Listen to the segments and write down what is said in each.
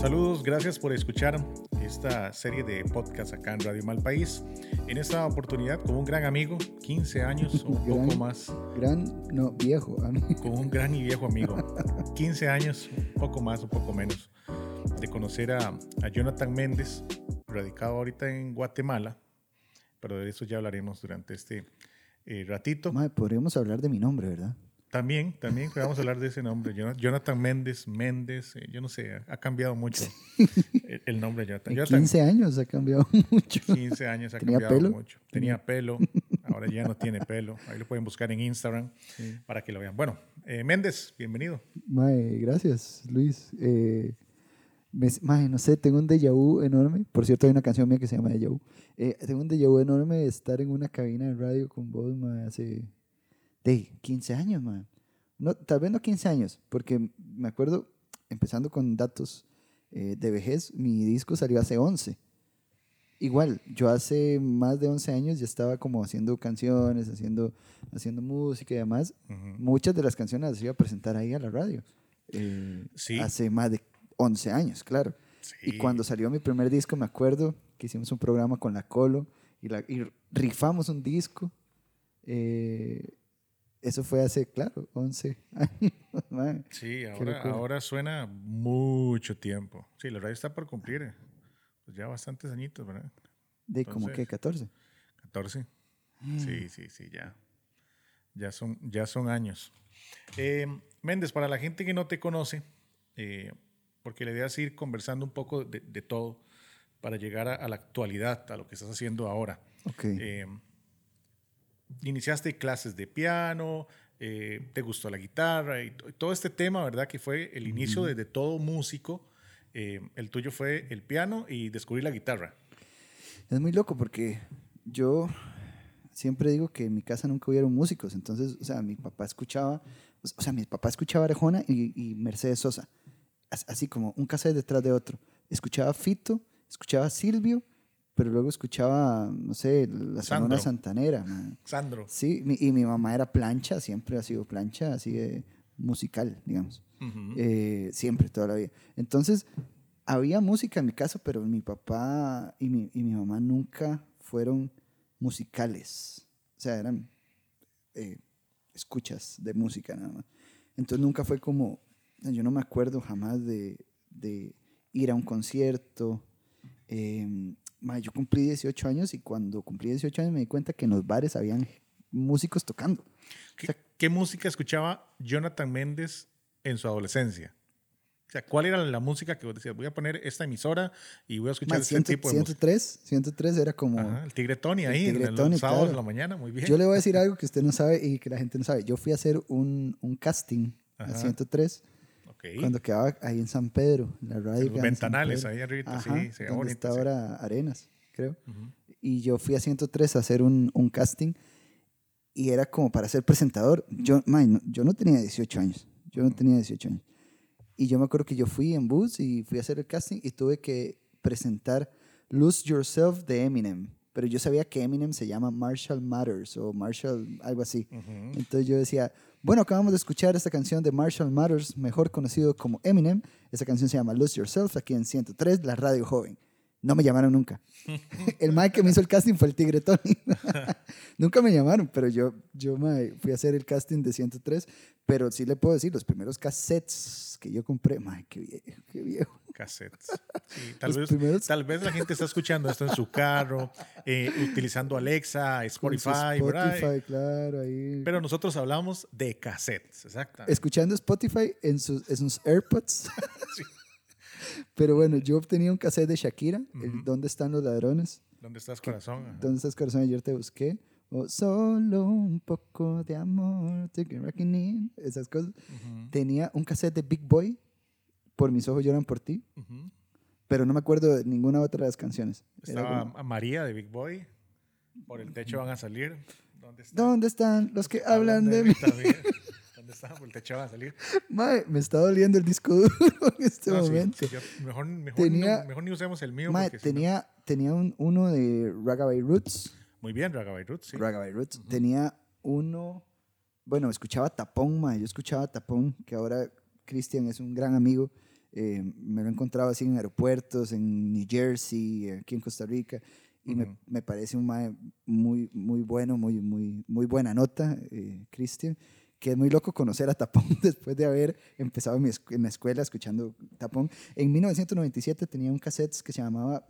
Saludos, gracias por escuchar esta serie de podcast acá en Radio Malpaís. En esta oportunidad con un gran amigo, 15 años o un Gran- poco más, Gran, no, viejo. amigo. con un gran y viejo amigo, 15 años, un poco más, un poco menos, de conocer a, a Jonathan Méndez, radicado ahorita en Guatemala, pero de eso ya hablaremos durante este eh, ratito. Mae, podríamos hablar de mi nombre, ¿verdad? También, también vamos a hablar de ese nombre, Jona- Jonathan Méndez, Méndez, eh, yo no sé, ha cambiado mucho el, nombre de Jonathan. En Jonathan, 15 años ha cambiado mucho. 15 años ha ¿Tenía cambiado pelo? mucho. Tenía pelo, ahora ya no tiene pelo. Ahí lo pueden buscar en Instagram para que lo vean. Bueno, eh, Méndez, bienvenido. Mae, gracias, Luis. Eh, me- mae, no sé, tengo un déjà vu enorme. Por cierto, hay una canción mía que se llama Déjà vu. Eh, tengo un déjà vu enorme de estar en una cabina de radio con vos, mae, hace de 15 años, mae. No, tal vez no 15 años, porque me acuerdo, empezando con datos eh, de vejez, mi disco salió hace 11. Igual, yo hace más de 11 años ya estaba como haciendo canciones, haciendo, haciendo música y demás. Ujú. Muchas de las canciones las iba a presentar ahí a la radio. Eh, Sí. Hace más de 11 años, claro. Y Sí. cuando salió mi primer disco, me acuerdo que hicimos un programa con la Colo y, la, y rifamos un disco. Eh, eso fue hace, claro, 11 años. Sí, ahora, ahora suena mucho tiempo. Sí, la radio está por cumplir eh, pues ya bastantes añitos, ¿verdad? De como que Entonces- 14. 14. Mm. Sí, sí, sí, ya. Ya son, ya son años. Eh, Méndez, para la gente que no te conoce, eh, porque la idea es ir conversando un poco de, de todo para llegar a, a la actualidad, a lo que estás haciendo ahora. Ok. Iniciaste clases de piano, eh, te gustó la guitarra y to- todo este tema, ¿verdad? Que fue el inicio de, de todo músico. Eh, el tuyo fue el piano y descubrir la guitarra. Es muy loco porque yo siempre digo que en mi casa nunca hubieron músicos. Entonces, o sea, mi papá escuchaba, o sea, mi papá escuchaba Arjona y, y Mercedes Sosa. As- Así como un cassette detrás de otro. Escuchaba Fito, escuchaba Silvio, pero luego escuchaba, no sé, la. Sonora Santanera. man. Sandro. Sí, mi- y mi mamá era plancha, siempre ha sido plancha, así de musical, digamos. Eh, siempre, toda la vida. Entonces, había música en mi casa, pero mi papá y mi, y mi mamá nunca fueron musicales. O sea, eran eh, escuchas de música nada más. Entonces, nunca fue como, yo no me acuerdo jamás de, de ir a un concierto. Eh, ma, yo cumplí 18 años y cuando cumplí 18 años me di cuenta que en los bares habían músicos tocando. ¿Qué, qué música escuchaba Jonathan Méndez en su adolescencia? O sea, ¿cuál era la música que vos decías? Voy a poner esta emisora y voy a escuchar este 100 tipo de música. 103, 103 era como... Ajá, el Tigre Tony El ahí, en Tigre los Tony, sábados claro. de la mañana, muy bien. Yo le voy a decir algo que usted no sabe y que la gente no sabe. Yo fui a hacer un, un casting Ajá. a 103 Ok. cuando quedaba ahí en San Pedro, en la radio. Los ventanales ahí arriba, sí, se donde bonito, está sí. ahora Arenas, creo. Ujú. Y yo fui a 103 a hacer un, un casting y era como para ser presentador. Yo, man, no- yo no tenía 18 años. Yo no tenía 18 años. Y yo me acuerdo que yo fui en bus y fui a hacer el casting y tuve que presentar Lose Yourself de Eminem. Pero yo sabía que Eminem se llama Marshall Matters o Marshall, algo así. Entonces yo decía, bueno, acabamos de escuchar esta canción de Marshall Matters, mejor conocido como Eminem. Esa canción se llama Lose Yourself, aquí en 103, la radio joven. No me llamaron nunca. el mae que me hizo el casting fue el Tigre Tony. nunca me llamaron, pero yo, yo mae, fui a hacer el casting de 103. Pero sí le puedo decir, los primeros cassettes que yo compré, mae, qué viejo, qué viejo. Cassettes. Sí, tal, Los vez, primeros- tal vez la gente está escuchando esto en su carro, eh, utilizando Alexa, Spotify. Spotify, claro, ahí. Pero nosotros hablamos de cassettes, exactamente. escuchando Spotify en sus, en sus AirPods. Sí. Pero bueno, yo obtenía un cassette de Shakira, el Ujú. ¿Dónde están los ladrones? ¿Dónde estás, corazón? Ajá. ¿Dónde estás, corazón? Ayer te busqué. O solo un poco de amor, take it rocking in", esas cosas. Ujú, Tenía un cassette de Big Boy, Por mis ojos lloran por ti, ujú. pero no me acuerdo de ninguna otra de las canciones. Estaba como, a María de Big Boy. Por el techo van a salir. ¿Dónde están? ¿Dónde están los que hablan de mí? ¿Dónde están? Por el techo a salir. Mae, me está doliendo el disco duro en este No, sí, momento. sí, yo- mejor, mejor, Tenía- no, mejor ni usemos el mío. Mae, porque tenía, tenía un, uno de Ragabay Roots. Muy bien, Ragabay Roots. Sí. Ragabay Roots. Tenía uno, bueno, escuchaba Tapón, mae, yo escuchaba Tapón, que ahora Cristian es un gran amigo. Eh, me lo he encontrado así en aeropuertos, en New Jersey, aquí en Costa Rica, y me, me parece un mae muy, muy bueno, muy, muy, muy buena nota, eh, Christian, que es muy loco conocer a Tapón después de haber empezado en, mi en la escuela escuchando Tapón. En 1997 tenía un cassette que se llamaba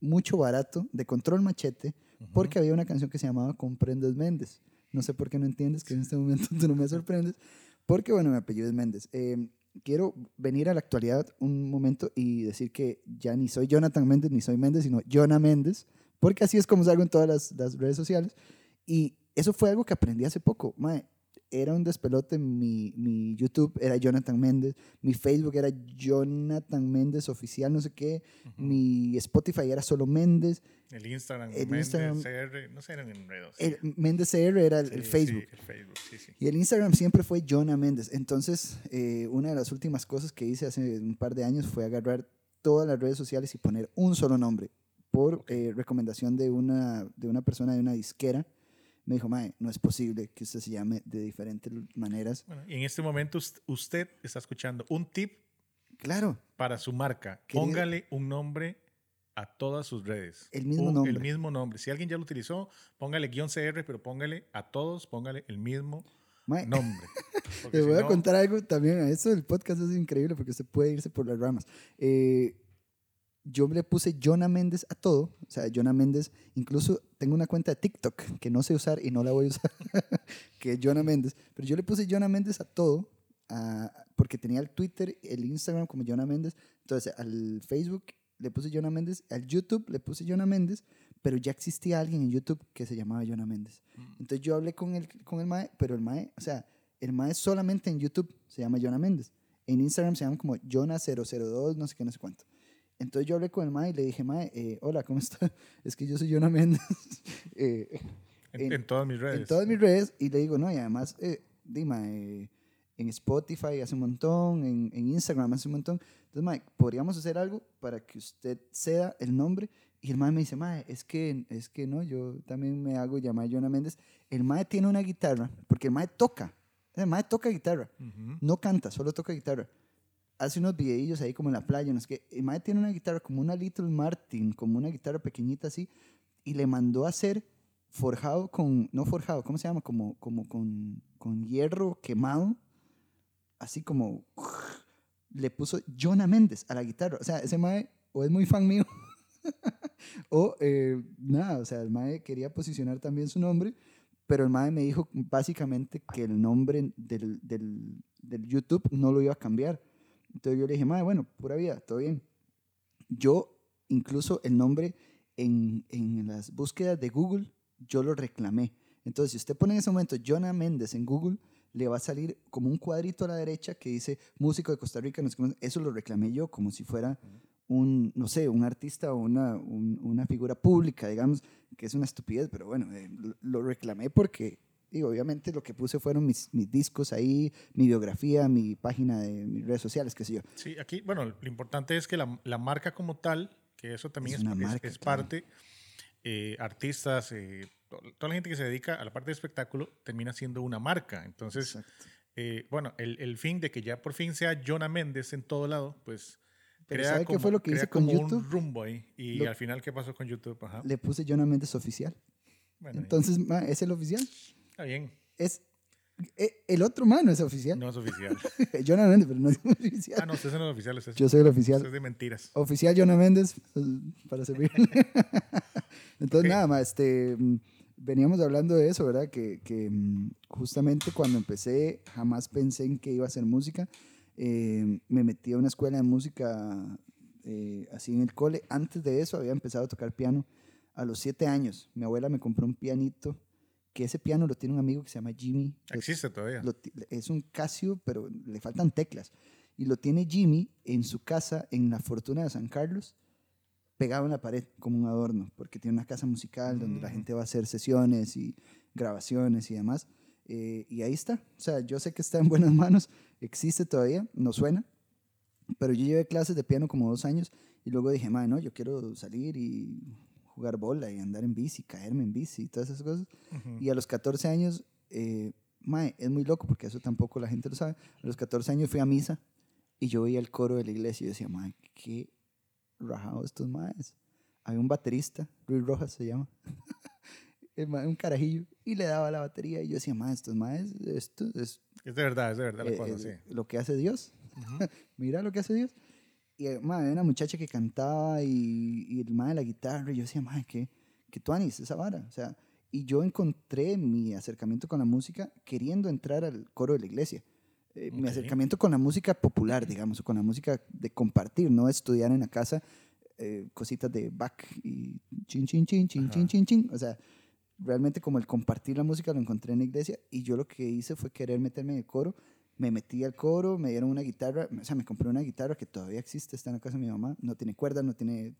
Mucho Barato, de Control Machete, porque había una canción que se llamaba Comprendes Méndez. No sé por qué no entiendes, que en este momento tú no me sorprendes, porque bueno, mi apellido es Méndez. Eh, quiero venir a la actualidad un momento y decir que ya ni soy Jonathan Méndez ni soy Méndez, sino Jonah Méndez, porque así es como salgo en todas las, las redes sociales. Y eso fue algo que aprendí hace poco. Mae, era un despelote. Mi, mi YouTube era Jonathan Méndez. Mi Facebook era Jonathan Méndez Oficial, no sé qué. Mi Spotify era solo Méndez. El Instagram, El Méndez, Instagram- CR, no sé, eran enredos. El Méndez CR era el, Sí, el sí, Facebook. el Facebook, sí, sí. Y el Instagram siempre fue Jonah Méndez. Entonces, eh, una de las últimas cosas que hice hace un par de años fue agarrar todas las redes sociales y poner un solo nombre. Por eh, recomendación de una, de una persona de una disquera, me dijo, Mae, no es posible que usted se llame de diferentes maneras. Bueno, y en este momento ust- usted está escuchando un tip Claro, para su marca. Querido- Póngale un nombre a todas sus redes. El mismo Un- nombre. El mismo nombre. Si alguien ya lo utilizó, póngale guion CR, pero póngale a todos, póngale el mismo nombre. Les si voy a no- contar algo también. Esto del podcast es increíble porque usted puede irse por las ramas. Eh, yo le puse Jonah Méndez a todo. O sea, Jonah Méndez, incluso tengo una cuenta de TikTok que no sé usar y no la voy a usar, que es Jonah Méndez. Pero yo le puse Jonah Méndez a todo a- porque tenía el Twitter, el Instagram como Jonah Méndez. Entonces, al Facebook le puse Jonah Méndez, al YouTube le puse Jonah Méndez, pero ya existía alguien en YouTube que se llamaba Jonah Méndez. Entonces yo hablé con el, con el MAE, pero el MAE, o sea, el MAE solamente en YouTube se llama Jonah Méndez. En Instagram se llama como Jonah002, no sé qué, no sé cuánto. Entonces yo hablé con el MAE y le dije, MAE, eh, hola, ¿cómo está? Es que yo soy Jonah Méndez. Eh, en, en- todas mis redes. en todas mis redes y le digo, no, y además, eh, dime, en Spotify hace un montón, en, en Instagram hace un montón. Entonces, mae, podríamos hacer algo para que usted ceda el nombre. Y el mae me dice, mae, es que, es que no, yo también me hago llamar Jonah Méndez. El mae tiene una guitarra, porque el mae toca. El mae toca guitarra. Ujú. No canta, solo toca guitarra. Hace unos videillos ahí como en la playa, no sé qué. El mae tiene una guitarra como una Little Martin, como una guitarra pequeñita así, y le mandó a hacer forjado con, no forjado, ¿cómo se llama? Como, como con, con hierro quemado, así como le puso Jonah Méndez a la guitarra. O sea, ese mae o es muy fan mío, o eh, nada, o sea, el mae quería posicionar también su nombre, pero el mae me dijo básicamente que el nombre del, del, del YouTube no lo iba a cambiar. Entonces yo le dije, mae, bueno, pura vida, todo bien. Yo, incluso el nombre en, en las búsquedas de Google, yo lo reclamé. Entonces, si usted pone en ese momento Jonah Méndez en Google, le va a salir como un cuadrito a la derecha que dice músico de Costa Rica. Eso lo reclamé yo como si fuera un, no sé, un artista o una, un- una figura pública, digamos, que es una estupidez, pero bueno, eh, lo reclamé porque, digo, obviamente lo que puse fueron mis, mis discos ahí, mi biografía, mi página de mis redes sociales, qué sé yo. Sí, aquí, bueno, lo importante es que la, la marca como tal, que eso también Es es, marca, es parte, eh, artistas, eh, to- toda la gente que se dedica a la parte de espectáculo termina siendo una marca. Entonces, eh, bueno, el, el fin de que ya por fin sea Jonah Méndez en todo lado, pues Pero crea ¿sabe qué como, fue lo que hice con YouTube? un rumbo ahí. Y Lo- al final, ¿qué pasó con YouTube? Ajá. Le puse Jonah Méndez oficial. Bueno. Entonces, es el oficial. Está bien, Es, eh, el otro mano es oficial. no es oficial. Jonah Méndez, pero no es oficial. ah, no, ustedes son los oficiales. Eso, Yo soy el oficial. es de mentiras. Oficial Jonah Méndez, pues, para servir. Entonces, nada más, este, veníamos hablando de eso, ¿verdad? Que, que, mm, justamente cuando empecé, jamás pensé en que iba a hacer música. Eh, me metí a una escuela de música eh, así en el cole. Antes de eso, había empezado a tocar piano a los siete años. Mi abuela me compró un pianito, que ese piano lo tiene un amigo que se llama Jimmy. Lo- Existe todavía. lo es un Casio, pero le faltan teclas. Y lo tiene Jimmy en su casa en la Fortuna de San Carlos, pegado en la pared como un adorno, porque tiene una casa musical donde la Mm. gente va a hacer sesiones y grabaciones y demás. Eh, y ahí está. O sea, yo sé que está en buenas manos, existe todavía, no suena, pero yo llevé clases de piano como dos años y luego dije, "Mae, no, yo quiero salir y jugar bola y andar en bici, caerme en bici y todas esas cosas. Ujú. Y a los 14 años, eh, mae, es muy loco porque eso tampoco la gente lo sabe. A los 14 años fui a misa Y yo veía el coro de la iglesia y yo decía, madre, qué rajado estos maes. Había un baterista, Luis Rojas se llama, el mae, un carajillo, y le daba la batería. Y yo decía, madre, estos maes, esto es Es de verdad, es de verdad la eh, cosa, eh, sí. lo que hace Dios. Ujú. Mira lo que hace Dios. Y eh, mae, había una muchacha que cantaba y, y el mae de la guitarra. Y yo decía, madre, ¿qué, qué tuanis esa vara? O sea, y yo encontré mi acercamiento con la música queriendo entrar al coro de la iglesia. Eh, Mi Ok. acercamiento con la música popular, digamos, o con la música de compartir, no estudiar en la casa eh, cositas de Bach y chin, chin, chin, chin, Ajá. chin, chin, chin. O sea, realmente como el compartir la música lo encontré en la iglesia y yo lo que hice fue querer meterme en el coro. Me metí al coro, me dieron una guitarra, o sea, me compré una guitarra que todavía existe, está en la casa de mi mamá, no tiene cuerdas, no tiene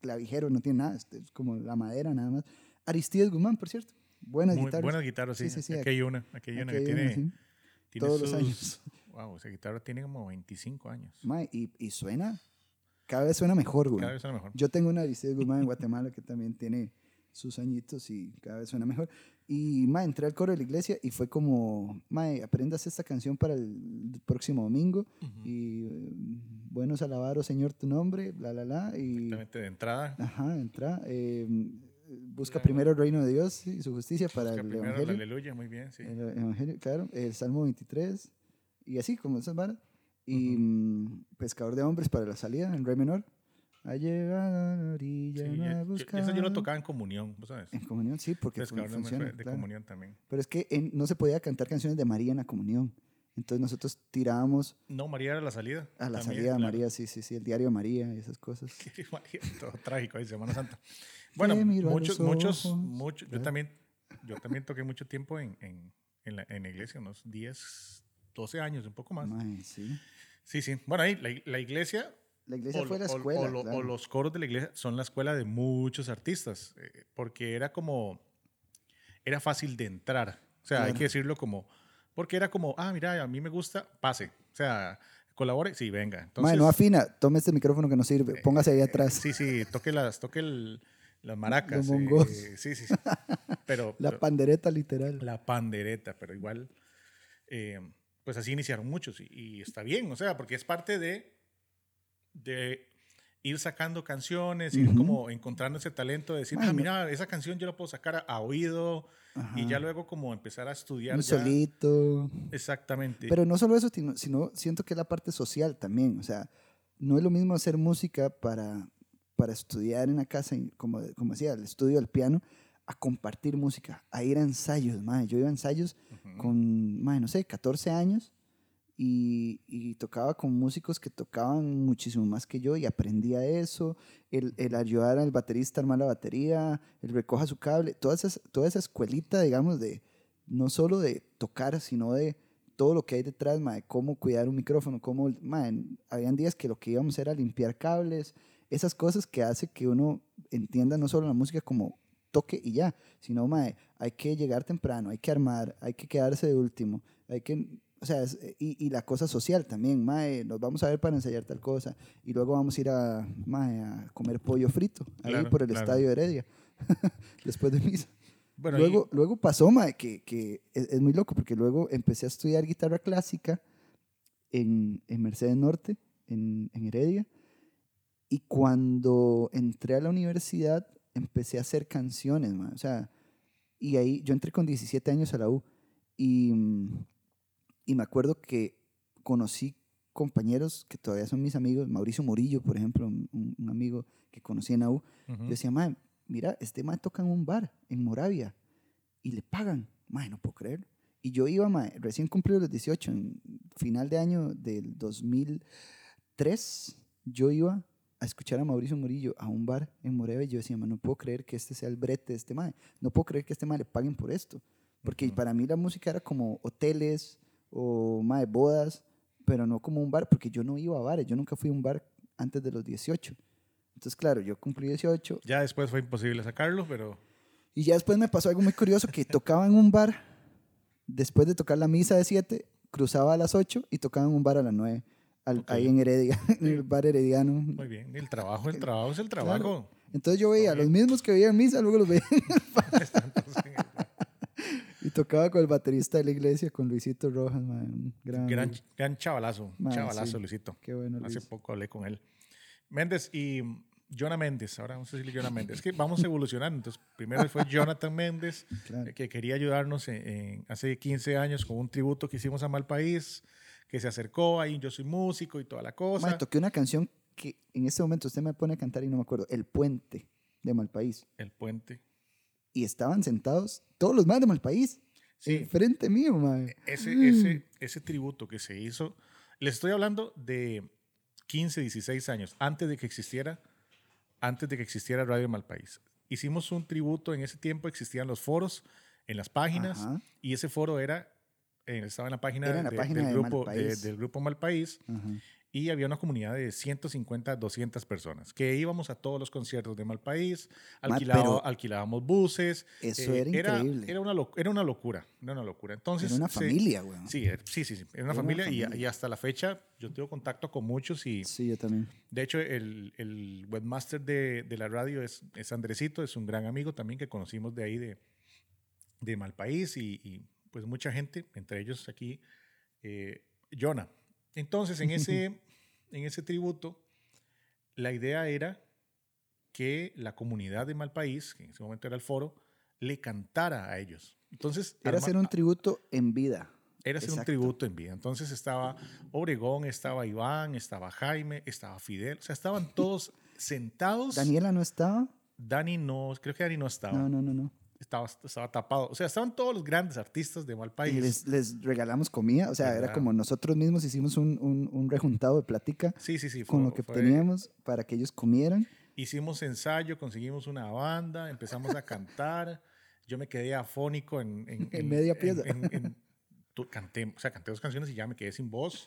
clavijero, no tiene nada, es es como la madera nada más. Aristides Guzmán, por cierto, buenas Muy guitarras. buenas guitarras, sí. Sí, sí, sí, Aquí hay una, aquí hay una que tiene, una, sí. tiene todos los sus- años. Wow, esa guitarra tiene como 25 años. Mae, y, y suena, cada vez suena mejor, güey. Cada vez suena mejor. Yo tengo una Aristides Guzmán en Guatemala que también tiene sus añitos y cada vez suena mejor. Y ma, entré al coro de la iglesia y fue como, ma, aprendas esta canción para el próximo domingo Ujú. y eh, buenos alabaros, Señor, tu nombre, bla, bla, bla. Y, Exactamente, de entrada. ajá, entra. eh, busca primero el reino de Dios y su justicia para Busca el primero el evangelio. aleluya, muy bien, sí. El evangelio, claro, el Salmo 23 y así como esas varas. Y mm, Pescador de Hombres para la salida en re menor. Ha llegado a la orilla, Sí, yo- ha buscado. eso yo lo tocaba en comunión, ¿vos sabes? En comunión, sí, porque de Hombres funciona. fue de claro. comunión también. Pero es que en- no se podía cantar canciones de María en la comunión. Entonces nosotros tirábamos No, María era la salida. a la también, salida de claro. María, sí, sí, sí, el diario de María y esas cosas. María, todo trágico ahí, Semana Santa. Bueno, muchos, muchos, muchos, yo también, yo también toqué mucho tiempo en, en, en, la, en la iglesia, unos 10, 12 años, un poco más. Mae, sí. Sí, sí. Bueno, ahí la, la iglesia, La iglesia o, fue la o- escuela. o o claro. los coros de la iglesia son la escuela de muchos artistas, eh, porque era como, era fácil de entrar. O sea, hay Claro. que decirlo como, porque era como, ah, mira, a mí me gusta, pase. O sea, colabore, sí, venga. Entonces, Mae, no afina, tome este micrófono que no sirve, póngase ahí atrás. Sí, sí, toque las, toque el- las maracas. Los bongos. eh, sí, sí, sí. Pero, La pero- pandereta literal. la pandereta, pero igual, eh, pues así iniciaron muchos y, y está bien, o sea, porque es parte de, de ir sacando canciones, ir como encontrando ese talento de decir, ah, mira, esa canción yo la puedo sacar a, a oído y ya luego como empezar a estudiar. Un ya- solito. Exactamente. Pero no solo eso, sino, sino siento que es la parte social también. O sea, no es lo mismo hacer música para, para estudiar en la casa, como, como decía, el estudio del piano, a compartir música, a ir a ensayos. mae. Yo iba a ensayos con, mae, no sé, 14 años y, tocaba con músicos que tocaban muchísimo más que yo y aprendía eso. El, ayudar al baterista a armar la batería, el recoja su cable, toda esa, toda esa escuelita, digamos, de no solo de tocar, sino de todo lo que hay detrás, mae, cómo cuidar un micrófono, cómo, mae, habían días que lo que íbamos era limpiar cables, esas cosas que hace que uno entienda no solo la música como toque y ya, sino, mae, hay que llegar temprano, hay que armar, hay que quedarse de último, hay que, o sea, es- y, y la cosa social también, mae, nos vamos a ver para ensayar tal cosa, y luego vamos a ir a, mae, a comer pollo frito, ahí Claro, por el claro. estadio Heredia, después de misa. Bueno, y- luego, luego pasó, mae, que, que es, es muy loco, porque luego empecé a estudiar guitarra clásica en, en Mercedes Norte, en, en Heredia, y cuando entré a la universidad empecé a hacer canciones, mae, o sea, y ahí yo entré con 17 años a la U, y, mm, y me acuerdo que conocí compañeros que todavía son mis amigos, Mauricio Murillo, por ejemplo, un, un- amigo que conocí en la U, ujú. yo decía, mae, mira, este mae toca en un bar en Moravia y le pagan. Mae, no puedo creer. Y yo iba, mae, recién cumplido los 18, en final de año del 2003, yo iba a escuchar a Mauricio Murillo a un bar en Moravia y yo decía, mae, no puedo creer que este sea el brete de este mae. No puedo creer que a este mae le paguen por esto. Porque Ujú. para mí la música era como hoteles o mae, bodas, pero no como un bar, porque yo no iba a bares. Yo nunca fui a un bar antes de los 18. Entonces, claro, yo cumplí 18 Ya después fue imposible sacarlo, pero y ya después me pasó algo muy curioso, que tocaba en un bar, después de tocar la misa de 7, cruzaba a las 8 y tocaba en un bar a las 9, al- Ok. ahí en Heredia, en el bar herediano. muy bien. El trabajo, el trabajo es el trabajo. Entonces yo veía a los mismos que veía en misa, luego los veía en el bar. Tocaba con el baterista de la iglesia, con Luisito Rojas, mae, un gran, Gran, chavalazo, Ma, chavalazo, sí. Luisito. Qué bueno, Hace Luis. poco hablé con él. Méndez y Jonah Méndez, ahora vamos a decirle Jonah Méndez. Es que vamos evolucionando. Entonces, primero fue Jonathan Méndez, Claro. que quería ayudarnos en, en- hace 15 años con un tributo que hicimos a Malpaís, que se acercó ahí, yo soy músico y toda la cosa. Mae, toqué una canción que en este momento usted me pone a cantar y no me acuerdo. El Puente de Malpaís. El puente. Y estaban sentados todos los más de Malpaís. Sí. Enfrente mío, mae. Ese, Mm. ese, ese tributo que se hizo, les estoy hablando de 15, 16 años, antes de que existiera, antes de que existiera Radio Malpaís. Hicimos un tributo, en ese tiempo existían los foros en las páginas Ajá. y ese foro era, eh, estaba en la página, en la de- página del, de grupo, de- del grupo Malpaís Ajá. Y había una comunidad de 150, 200 personas que íbamos a todos los conciertos de Malpaís, Ma, alquilaba- alquilábamos buses. Eso eh, era increíble. Era una, loc- era una locura, era una locura. Entonces, Era una familia, güey. Sí, er- sí, sí, sí. Era una Era una familia, y- familia. Y, hasta la fecha yo tengo contacto con muchos y Sí, yo también. de hecho el, el webmaster de, de la radio es, es Andresito, es un gran amigo también que conocimos de ahí de, de Malpaís y, y, pues mucha gente, entre ellos aquí eh, Jonah. Entonces en ese, en ese tributo la idea era que la comunidad de Malpaís, que en ese momento era el foro, le cantara a ellos. Entonces, Era hacer un tributo en vida. era hacer un tributo en vida. Entonces estaba Obregón, estaba Iván, estaba Jaime, estaba Fidel. O sea, estaban todos sentados. Daniela no estaba. Dani no, creo que Dani no estaba. No, no, no, no. Estaba, estaba tapado. O sea, estaban todos los grandes artistas de Y Malpaís. les, les regalamos comida. O sea, era como nosotros mismos hicimos un, un, un rejuntado de plática Sí, sí, sí. con fue- lo que fue- teníamos para que ellos comieran. Hicimos ensayo, conseguimos una banda, empezamos a cantar. Yo me quedé afónico en... En, En media pieza. en- en- canté, o sea, canté dos canciones y ya me quedé sin voz.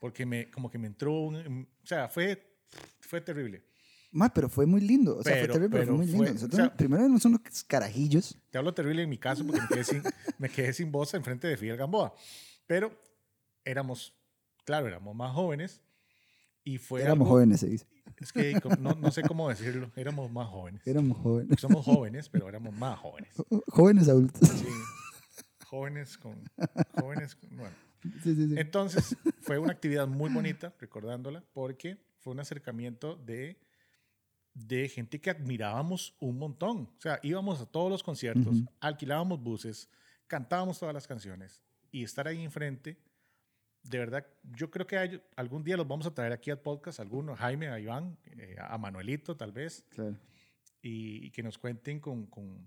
Porque me, como que me entró un... O sea, fue, fue terrible. Ma, pero fue muy lindo. O sea, Pero- fue terrible, pero, pero fue muy lindo. Nosotros o sea- primero éramos unos carajillos. Te hablo terrible en mi caso porque me quedé sin, me quedé sin voz enfrente de Fidel Gamboa. Pero éramos, claro, éramos más jóvenes y fue éramos algo- jóvenes, se dice. Es que no, no sé cómo decirlo, éramos más jóvenes. Éramos jóvenes. Somos jóvenes, pero éramos más jóvenes. Jóvenes adultos. Sí, jóvenes con... Jóvenes con- bueno. Sí, sí, sí. Entonces, fue una actividad muy bonita, recordándola, porque fue un acercamiento de, de gente que admirábamos un montón. O sea, íbamos a todos los conciertos, alquilábamos buses, cantábamos todas las canciones y estar ahí enfrente, de verdad, yo creo que hay- algún día los vamos a traer aquí al podcast, algunos, Jaime, a Iván, eh, a Manuelito tal vez, Claro. y, y que nos cuenten con, con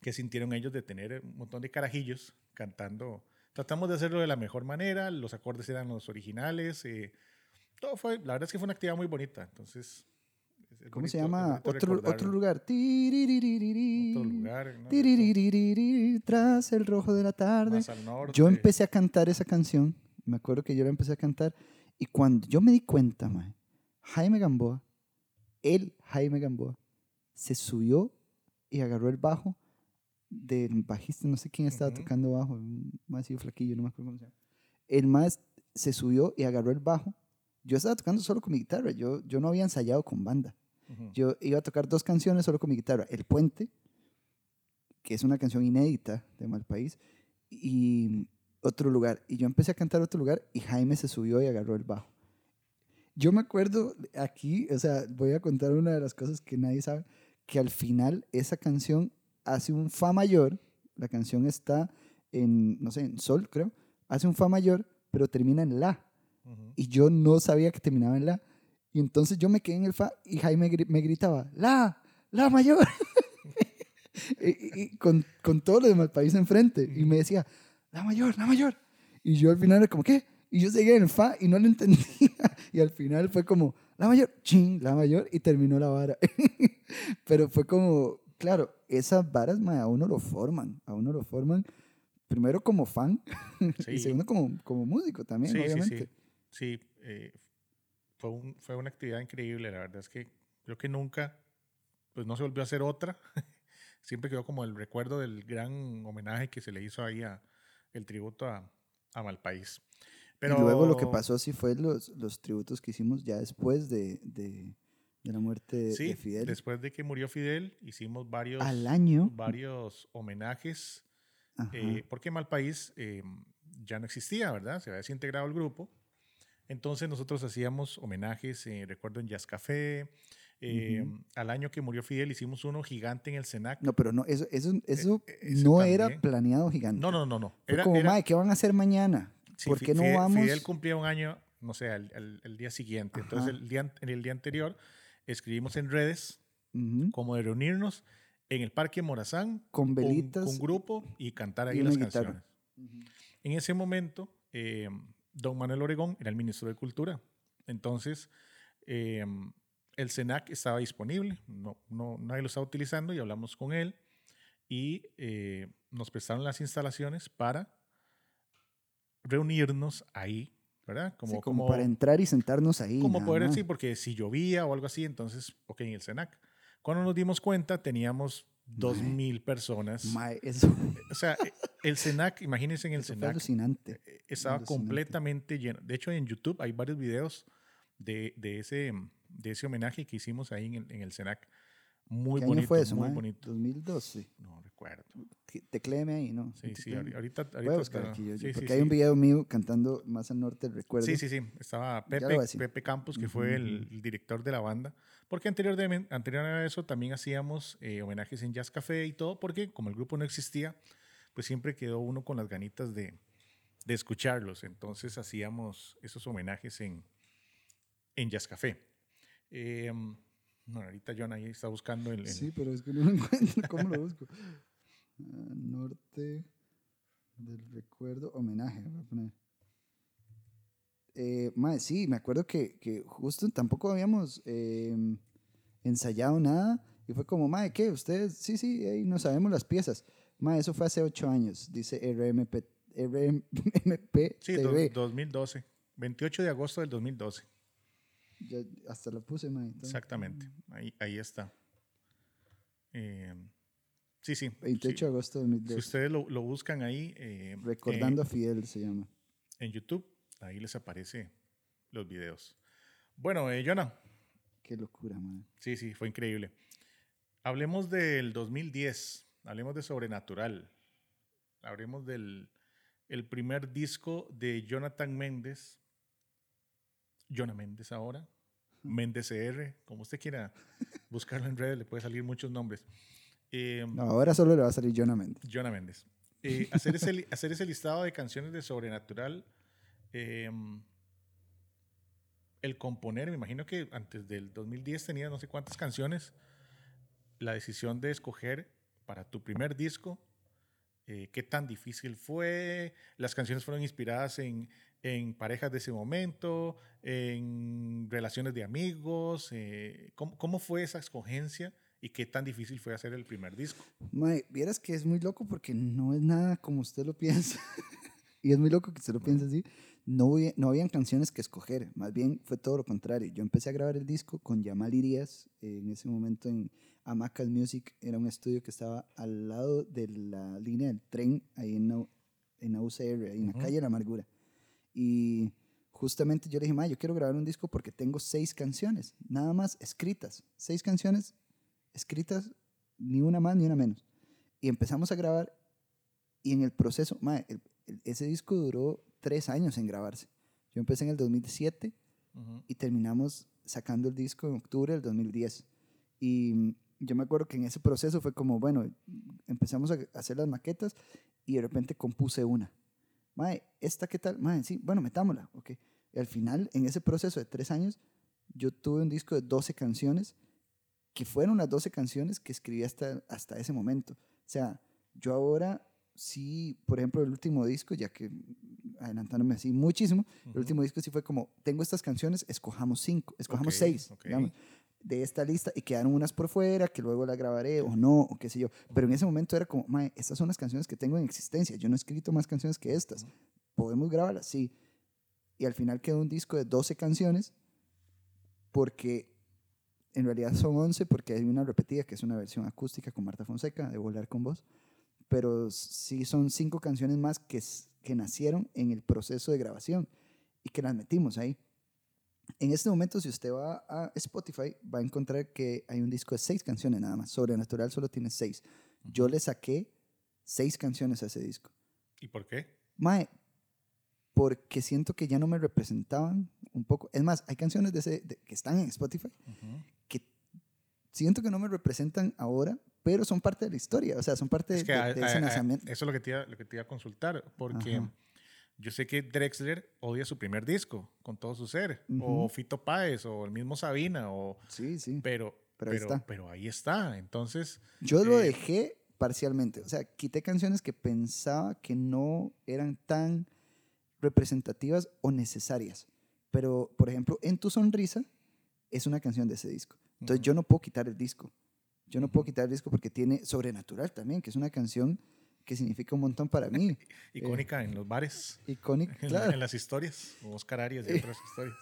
qué sintieron ellos de tener un montón de carajillos cantando. Tratamos de hacerlo de la mejor manera, los acordes eran los originales, eh, todo fue, la verdad es que fue una actividad muy bonita, entonces... ¿Cómo se bonito- llama? es bonito Otro, otro lugar. Tiririririrí. Otro lugar, ¿no? Tiririririrí, Tras el rojo de la tarde. Más al norte. Yo empecé a cantar esa canción. Me acuerdo que yo la empecé a cantar. Y cuando yo me di cuenta, mae, Jaime Gamboa, él, Jaime Gamboa, se subió y agarró el bajo del bajista, no sé quién estaba Ujú. tocando bajo, un más así flaquillo, no me acuerdo cómo se llama. El más se subió y agarró el bajo. Yo estaba tocando solo con mi guitarra, yo, yo no había ensayado con banda. Yo iba a tocar dos canciones solo con mi guitarra. El Puente, que es una canción inédita de Malpaís, y otro lugar. Y yo empecé a cantar otro lugar y Jaime se subió y agarró el bajo. Yo me acuerdo aquí, o sea, voy a contar una de las cosas que nadie sabe, que al final esa canción hace un fa mayor, la canción está en, no sé, en sol creo, hace un fa mayor, pero termina en la y yo no sabía que terminaba en la. Y entonces yo me quedé en el fa y Jaime me gritaba, la, la mayor. y, y- y con, con todo lo de Malpaís enfrente. Y me decía, la mayor, la mayor. Y yo al final era como, ¿qué? Y yo seguía en el fa y no lo entendía. y al final fue como, la mayor, ching, la mayor. Y terminó la vara. Pero fue como, claro, esas varas a uno lo forman. A uno lo forman primero como fan y Sí. segundo como, como músico también, Sí, sí, obviamente. sí. Sí, eh, fue, un- fue una actividad increíble. La verdad es que creo que nunca, pues no se volvió a hacer otra. Siempre quedó como el recuerdo del gran homenaje que se le hizo ahí a el tributo a, a Malpaís. Pero y luego lo que pasó sí fue los, los tributos que hicimos ya después de, de, de la muerte de- sí, de Fidel. después de que murió Fidel, hicimos varios, Al año. varios homenajes eh, porque Malpaís eh, ya no existía, ¿verdad? Se había desintegrado el grupo. Entonces nosotros hacíamos homenajes, eh, recuerdo en Jazz Café. eh, Al año que murió Fidel hicimos uno gigante en el Senac. No, pero no, eso, eso, eso eh, no era también. planeado gigante. No, no, no, no. Era, como, era- ¿qué van a hacer mañana? sí, ¿Por qué no Fidel, vamos? Fidel cumplía un año, no sé, el, el- el día siguiente. Entonces Ajá. el día, en el día anterior escribimos en redes Ujú. como de reunirnos en el Parque Morazán Con velitas. un grupo y cantar ahí y las una guitarra. canciones. En ese momento, eh, don Manuel Oregón era el ministro de Cultura. Entonces, eh, el SENAC estaba disponible, no, no, nadie lo estaba utilizando y hablamos con él y eh, nos prestaron las instalaciones para reunirnos ahí, ¿verdad? Sí, como, para entrar y sentarnos ahí. como poder más. decir, porque si llovía o algo así, entonces, ok, en el SENAC. Cuando nos dimos cuenta, teníamos dos Mae. mil personas. Mae, eso, O sea, eh, el SENAC, imagínense en el eso fue SENAC, alucinante. eh, estaba alucinante. completamente lleno. De hecho, en YouTube hay varios videos de, de ese, de ese homenaje que hicimos ahí en el, en el SENAC. Muy ¿Qué bonito, año fue eso, muy mae? bonito. 2012. No recuerdo. Tecléeme ahí, ¿no? Sí, sí, ahorita, ahorita Voy a buscar aquí yo, sí, sí, porque hay sí. un video mío cantando más al norte, recuerdo. Sí, sí, sí. Estaba Pepe. Pepe Campos, que fue Ujú, el, el director de la banda. Porque anterior, de, anterior a eso también hacíamos eh, homenajes en Jazz Café y todo, porque como el grupo no existía, pues siempre quedó uno con las ganitas de, de escucharlos. Entonces hacíamos esos homenajes en, en Jazz Café. Eh, bueno, ahorita John ahí está buscando el... el- Sí, pero es que no lo encuentro. ¿Cómo lo busco? Ah, norte del recuerdo, homenaje. Voy a poner. Eh, mae, sí, me acuerdo que, que justo tampoco habíamos eh, ensayado nada. Y fue como, mae, ¿qué? Ustedes, sí, sí, ahí no sabemos las piezas. Mae, eso fue hace ocho años, dice RMP, RMP sí, do- TV. 2012. 28 de agosto del 2012. Ya hasta lo puse, entonces, Exactamente. Ahí, ahí está. Eh, sí, sí. 28 sí. de agosto de Si 2002. ustedes lo, lo buscan ahí eh, Recordando a Fidel se llama. en YouTube, ahí les aparece los videos. Bueno, eh, Jonah, Qué locura, mae. sí, sí, fue increíble. Hablemos del 2010, hablemos de Sobrenatural, hablemos del el primer disco de Jonathan Méndez, Jonah Méndez ahora, Méndez CR, como usted quiera buscarlo en redes, le puede salir muchos nombres. Eh, No, ahora solo le va a salir Jonah Méndez. Jonah Méndez. Eh, hacer, ese, hacer ese listado de canciones de Sobrenatural, eh, el componer, me imagino que antes del 2010 tenía no sé cuántas canciones, la decisión de escoger para tu primer disco, eh, qué tan difícil fue, las canciones fueron inspiradas en, en parejas de ese momento, en relaciones de amigos, eh, ¿cómo, ¿cómo fue esa escogencia y qué tan difícil fue hacer el primer disco? Mae, vieras que es muy loco porque no es nada como usted lo piensa. y es muy loco que usted lo piense así. No, hubi- no habían canciones que escoger, más bien fue todo lo contrario. Yo empecé a grabar el disco con Yamal Irías, eh, en ese momento en Amacas Music, era un estudio que estaba al lado de la línea del tren, ahí en, la- en la UCR, ahí en la calle de La Amargura. Y justamente yo le dije, ma, yo quiero grabar un disco porque tengo seis canciones, nada más escritas. Seis canciones escritas, ni una más ni una menos. Y empezamos a grabar y en el proceso, ma, el- el- ese disco duró tres años en grabarse. Yo empecé en el 2007 Ujú. y terminamos sacando el disco en octubre del 2010. Y mm, yo me acuerdo que en ese proceso fue como, bueno, empezamos a hacer las maquetas y de repente compuse una. Mae, ¿esta qué tal? Mae, sí, bueno, metámosla, ok. Y al final, en ese proceso de tres años, yo tuve un disco de 12 canciones que fueron las 12 canciones que escribí hasta, hasta ese momento. O sea, yo ahora sí, por ejemplo, el último disco, ya que adelantándome así muchísimo, el Ujú. último disco sí fue como, tengo estas canciones, escojamos cinco, escojamos Ok, seis, ok. digamos, de esta lista y quedaron unas por fuera que luego las grabaré o no, o qué sé yo. Pero en ese momento era como, mae, estas son las canciones que tengo en existencia, yo no he escrito más canciones que estas, podemos grabarlas, sí. Y al final quedó un disco de 12 canciones porque en realidad son 11 porque hay una repetida que es una versión acústica con Marta Fonseca de Volar con Vos, pero sí son cinco canciones más que, que nacieron en el proceso de grabación y que las metimos ahí. En este momento, si usted va a Spotify, va a encontrar que hay un disco de seis canciones nada más. Sobrenatural solo tiene seis. Yo le saqué seis canciones a ese disco. ¿Y por qué? Mae, porque siento que ya no me representaban un poco. Es más, hay canciones de ese, de- que están en Spotify que siento que no me representan ahora, pero son parte de la historia. O sea, son parte Es de, que de- a- de a- ese a- lanzamiento. eso es lo que, te iba, lo que te iba a consultar, porque Ajá. yo sé que Drexler odia su primer disco con todo su ser, o Fito Páez, o el mismo Sabina, o, Sí, sí. pero, Pero pero, ahí pero, está. ahí está. Entonces, Yo lo eh, dejé parcialmente. O sea, quité canciones que pensaba que no eran tan representativas o necesarias. Pero, por ejemplo, En tu sonrisa es una canción de ese disco. Entonces yo no puedo quitar el disco. Yo no puedo quitar el disco porque tiene Sobrenatural también, que es una canción que significa un montón para mí. icónica en los bares, Icónica, en, claro, en las historias, Oscar Arias y otras historias.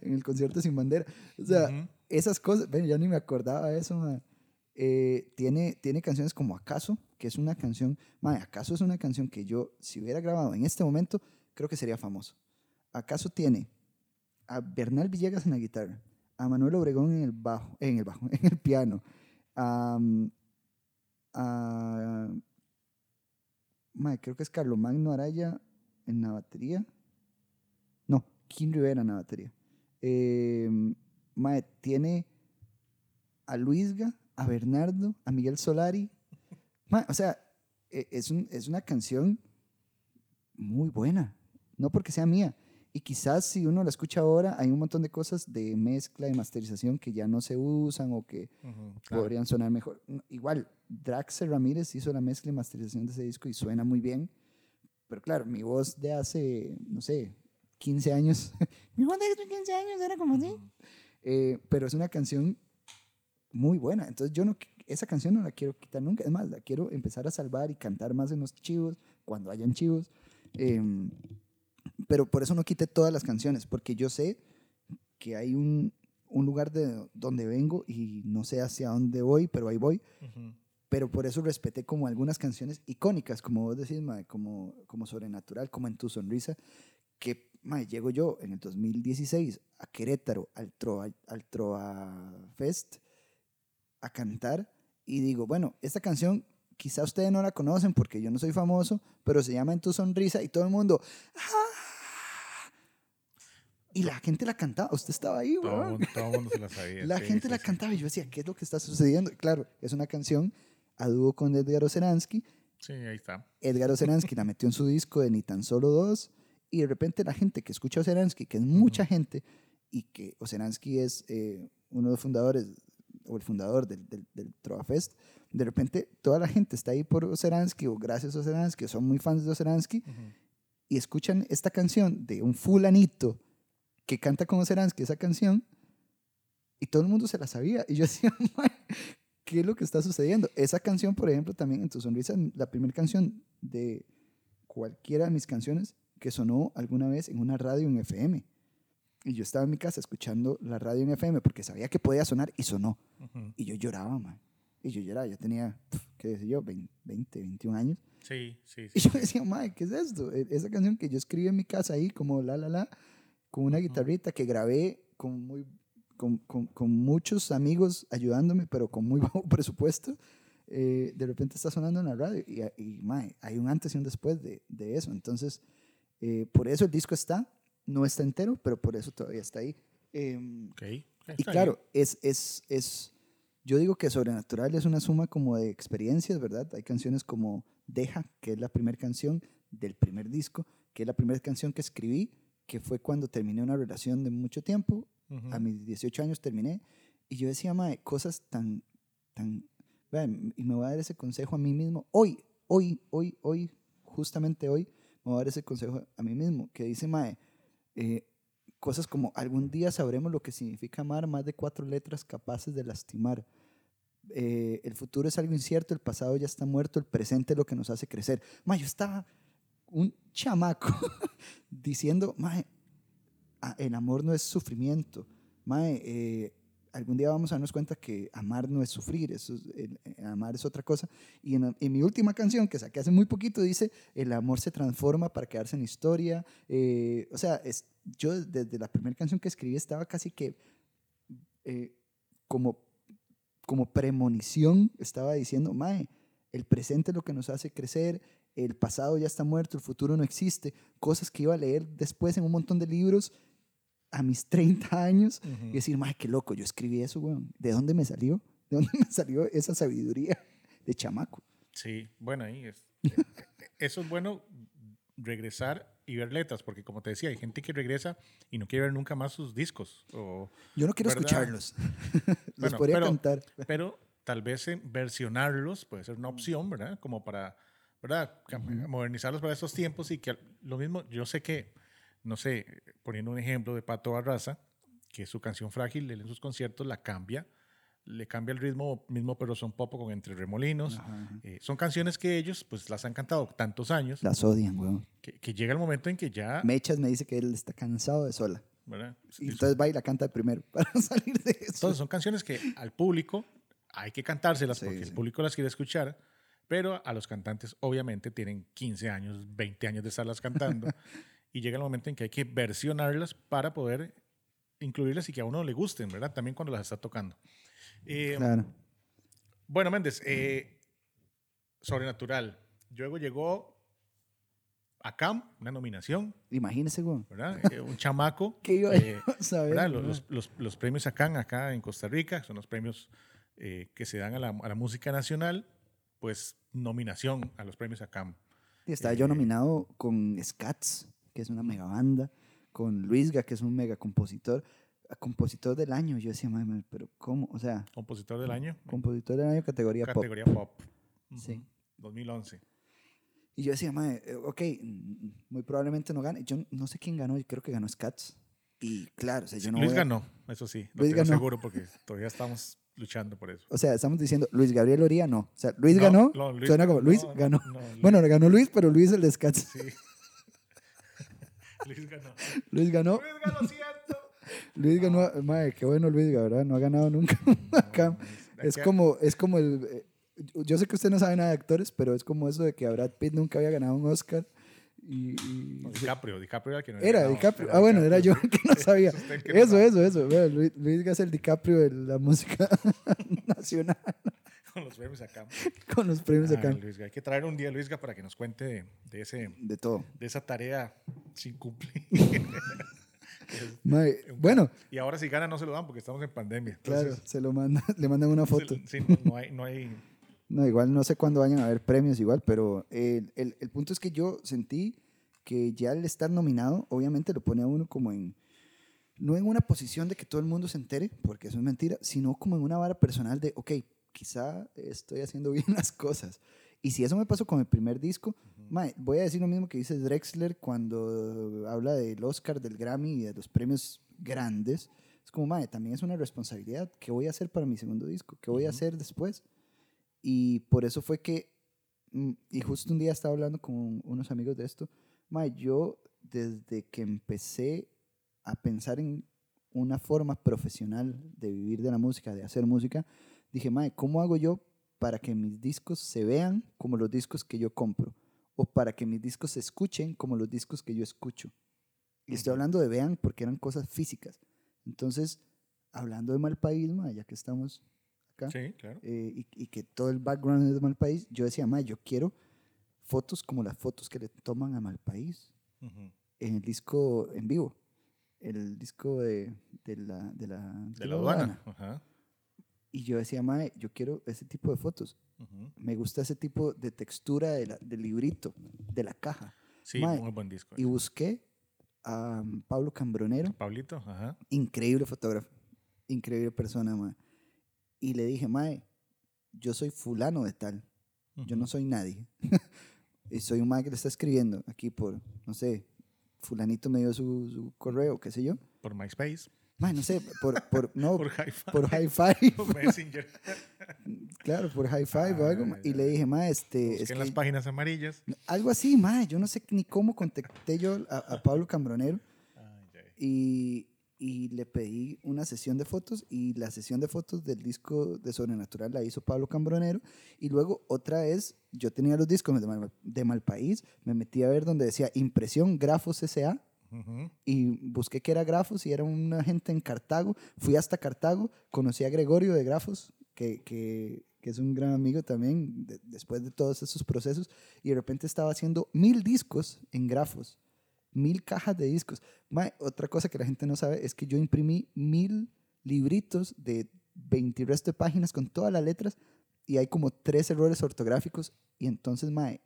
en el concierto sin bandera. O sea, Ujú. esas cosas, ven, ya ni me acordaba de eso. Eh, tiene, tiene canciones como Acaso, que es una canción, ma, Acaso es una canción que yo, si hubiera grabado en este momento, creo que sería famoso. Acaso tiene a Bernal Villegas en la guitarra, a Manuel Obregón en el bajo, en el bajo, en el piano, a, a- ma, creo que es Carlomagno Araya en la batería. No, Kim Rivera en la batería. Eh, mae, tiene a Luisga, a Bernardo, a Miguel Solari. Mae, o sea, e- es, un- es una canción muy buena. No porque sea mía. Y quizás si uno la escucha ahora, hay un montón de cosas de mezcla y masterización que ya no se usan o que Ujú, claro. podrían sonar mejor. Igual, Draxel Ramírez hizo la mezcla y masterización de ese disco y suena muy bien. Pero claro, mi voz de hace, no sé, 15 años. mi voz de hace 15 años era como así. Eh, pero es una canción muy buena. Entonces yo no, esa canción no la quiero quitar nunca. Es más, la quiero empezar a salvar y cantar más en los chivos, cuando hayan chivos. Em, pero por eso no quité todas las canciones, porque yo sé que hay un, un lugar de donde vengo y no sé hacia dónde voy, pero ahí voy. Ujú. Pero por eso respeté como algunas canciones icónicas, como vos decís, mae, como, como Sobrenatural, como En tu sonrisa, que mae, llego yo en el 2016 a Querétaro, al Trova, al Trova Fest, a cantar y digo, bueno, esta canción quizá ustedes no la conocen porque yo no soy famoso, pero se llama En tu sonrisa y todo el mundo... "Ah". Y la gente la cantaba, usted estaba ahí, Todo weón. mundo, todo el mundo se la sabía. La sí, gente sí, la sí. cantaba y yo decía, ¿qué es lo que está sucediendo? Y claro, es una canción a dúo con Edgar Oceransky. Sí, ahí está. Edgar Oceransky la metió en su disco de Ni tan solo dos. Y de repente la gente que escucha a Oceransky, que es mucha gente, y que Oceransky es eh, uno de los fundadores, o el fundador del, del, del Trova Fest, de repente toda la gente está ahí por Oceransky o gracias a Oceransky, o son muy fans de Oceransky, Ujú. y escuchan esta canción de un fulanito que canta con Oceransky esa canción y todo el mundo se la sabía. Y yo decía, "Mae, ¿qué es lo que está sucediendo? Esa canción, por ejemplo, también en Tu Sonrisa, la primera canción de cualquiera de mis canciones que sonó alguna vez en una radio en FM. Y yo estaba en mi casa escuchando la radio en FM porque sabía que podía sonar y sonó. Y yo lloraba, man. Y yo lloraba, yo tenía, ¿qué decía yo? 20, 21 años. Sí, sí, Y sí. yo decía, madre, ¿qué es esto? E- Esa canción que yo escribí en mi casa ahí, como la, la, la, con una guitarrita que grabé con, muy, con, con, con muchos amigos ayudándome, pero con muy bajo presupuesto, eh, de repente está sonando en la radio. Y, y mae, hay un antes y un después de, de eso. Entonces, eh, por eso el disco está, no está entero, pero por eso todavía está ahí. Em, Ok, y está claro, es, es, es, yo digo que Sobrenatural es una suma como de experiencias, ¿verdad? Hay canciones como Deja, que es la primera canción del primer disco, que es la primera canción que escribí, que fue cuando terminé una relación de mucho tiempo, bien. Ujú. a mis 18 años terminé, y yo decía, mae, cosas tan, tan, vean, y me voy a dar ese consejo a mí mismo, hoy, hoy, hoy, hoy, justamente hoy, me voy a dar ese consejo a mí mismo, que dice, mae, eh, cosas como algún día sabremos lo que significa amar más de cuatro letras capaces de lastimar. Eh, el futuro es algo incierto, el pasado ya está muerto, el presente es lo que nos hace crecer. Ma, yo estaba un chamaco diciendo, mae, ah, el amor no es sufrimiento. Mae, eh, algún día vamos a darnos cuenta que amar no es sufrir, eso es- el amar es otra cosa. Y en, mi última canción que saqué hace muy poquito dice, el amor se transforma para quedarse en historia. Eh, o sea, es, yo desde la primera canción que escribí estaba casi que eh, como, como premonición, estaba diciendo, Mae, el presente es lo que nos hace crecer, el pasado ya está muerto, el futuro no existe, cosas que iba a leer después en un montón de libros a mis 30 años y decir, madre, qué loco, yo escribí eso, weón. ¿De dónde me salió? ¿De dónde me salió esa sabiduría de chamaco? Sí, bueno, ahí es. eso es bueno regresar y ver letras, porque como te decía, hay gente que regresa y no quiere ver nunca más sus discos. O, Yo no quiero ¿verdad? escucharlos. Los Bueno, podría pero- cantar. Pero tal vez versionarlos puede ser una opción, ¿verdad? Como para, ¿verdad? Modernizarlos para estos tiempos y que lo mismo, yo sé que, no sé, poniendo un ejemplo de Pato Barraza, que su canción Frágil, él en sus conciertos la cambia, le cambia el ritmo mismo, pero son popo con Entre Remolinos. Ajá, ajá. Eh, son canciones que ellos pues las han cantado tantos años Las odian, weón. que, que llega el momento en que ya, Mechas me dice que él está cansado de sola. ¿verdad? Y entonces va y la canta primero para salir de eso. Entonces son canciones que al público hay que cantárselas Sí, porque el sí. público las quiere escuchar, pero a los cantantes obviamente tienen 15 años, 20 años de estarlas cantando y llega el momento en que hay que versionarlas para poder incluirlas y que a uno le gusten, ¿verdad? También cuando las está tocando. Eh, Claro. Bueno, Méndez, eh, Sobrenatural. Luego llegó a CAM, una nominación, Imagínese, weón. ¿verdad? Eh, un chamaco. ¿Qué iba eh, a saber? ¿verdad? Los, los- los premios ACAN acá en Costa Rica son los premios eh, que se dan a la, a la música nacional, pues nominación a los premios ACAM. Y estaba yo eh, nominado con Scats, que es una mega banda, con Luisga, que es un mega compositor, a compositor del año. Yo decía, "Mae, mae, pero ¿cómo? O sea, Compositor del año, compositor del año categoría, categoría pop. Ujú, Sí. 2011. pop. Y yo decía, "Mae, eh, ok, muy probablemente no gane. Yo no sé quién ganó, yo creo que ganó Scats. Y claro, o sea, yo no Luis voy a- ganó, eso sí, lo Luis tengo ganó. seguro porque todavía estamos luchando por eso. O sea, estamos diciendo Luis Gabriel Oría, no. O sea, Luis No, ganó, no, Luis- suena como Luis no, ganó. Luis- Bueno, ganó Luis, pero Luis el de Scats. Sí. Luis ganó. Luis ganó, Luis ganó, cierto. Luis ganó, madre, qué bueno Luis, ¿verdad? No ha ganado nunca acá. Es como, es como el. eh, Yo sé que usted no sabe nada de actores, pero es como eso de que Brad Pitt nunca había ganado un Oscar. Y, y- No, DiCaprio, DiCaprio era el que no era ganado, DiCaprio. Ah, bueno, era yo el que no sabía. No Eso, eso, eso. Luis, Luis es el DiCaprio de la música nacional Con los premios acá. con los premios acá. Luisga, hay que traer un día a Luisga para que nos cuente de, de ese, De todo. de esa tarea sin cumplir. Bueno, y ahora si gana no se lo dan porque estamos en pandemia. claro, se lo manda, le mandan una se- foto. sí, no, no hay, no hay No, igual no sé cuándo vayan a haber premios igual, pero el, el, el punto es que yo sentí que ya al estar nominado, obviamente lo pone a uno como en, no en una posición de que todo el mundo se entere, porque eso es mentira, sino como en una vara personal de, ok, quizá estoy haciendo bien las cosas. Y si eso me pasó con el primer disco, mae, voy a decir lo mismo que dice Drexler cuando habla del Oscar, del Grammy y de los premios grandes. Es como, mae, también es una responsabilidad. ¿Qué voy a hacer para mi segundo disco? ¿Qué voy a hacer después? Y por eso fue que, mm, y justo un día estaba hablando con unos amigos de esto, mae, yo desde que empecé a pensar en una forma profesional de vivir de la música, de hacer música, dije, mae, ¿cómo hago yo para que mis discos se vean como los discos que yo compro? O para que mis discos se escuchen como los discos que yo escucho. Y estoy hablando de vean porque eran cosas físicas. Entonces, hablando de mal país, mae, ya que estamos acá, Sí, claro. eh, y, y que todo el background es de Malpaís, yo decía, ma, yo quiero fotos como las fotos que le toman a Malpaís Ujú. en el disco en vivo, el disco de, de la, de la, De la aduana. Y yo decía, ma, yo quiero ese tipo de fotos. Me gusta ese tipo de textura de la- del librito, de la caja. Sí, Mae, muy buen disco. Y busqué a Pablo Cambronero, Pablito, ajá. increíble fotógrafo, increíble persona, ma. Y le dije, mae, yo soy fulano de tal. Yo no soy nadie. y soy un mae que le está escribiendo aquí por, no sé, fulanito me dio su, su correo, qué sé yo. Por MySpace, Mae, no sé, por, por, no, por Hi-Fi, High Five. por Messenger. claro, por High Five o algo. Ah, Y le dije, mae, este, es Busquen las páginas amarillas. algo así, mae, yo no sé ni cómo contacté yo a, a Pablo Cambronero. Y, y le pedí una sesión de fotos y la sesión de fotos del disco de Sobrenatural la hizo Pablo Cambronero y luego otra es, yo tenía los discos de, Mal, de Malpaís, me metí a ver donde decía impresión Grafos S.A. Y busqué que era Grafos y era una gente en Cartago, fui hasta Cartago, conocí a Gregorio de Grafos que, que, que es un gran amigo también, de- después de todos esos procesos, y de repente estaba haciendo mil discos en grafos, mil cajas de discos. Mae, otra cosa que la gente no sabe es que yo imprimí mil libritos de 20 y resto de páginas con todas las letras y hay como tres errores ortográficos y entonces, mae,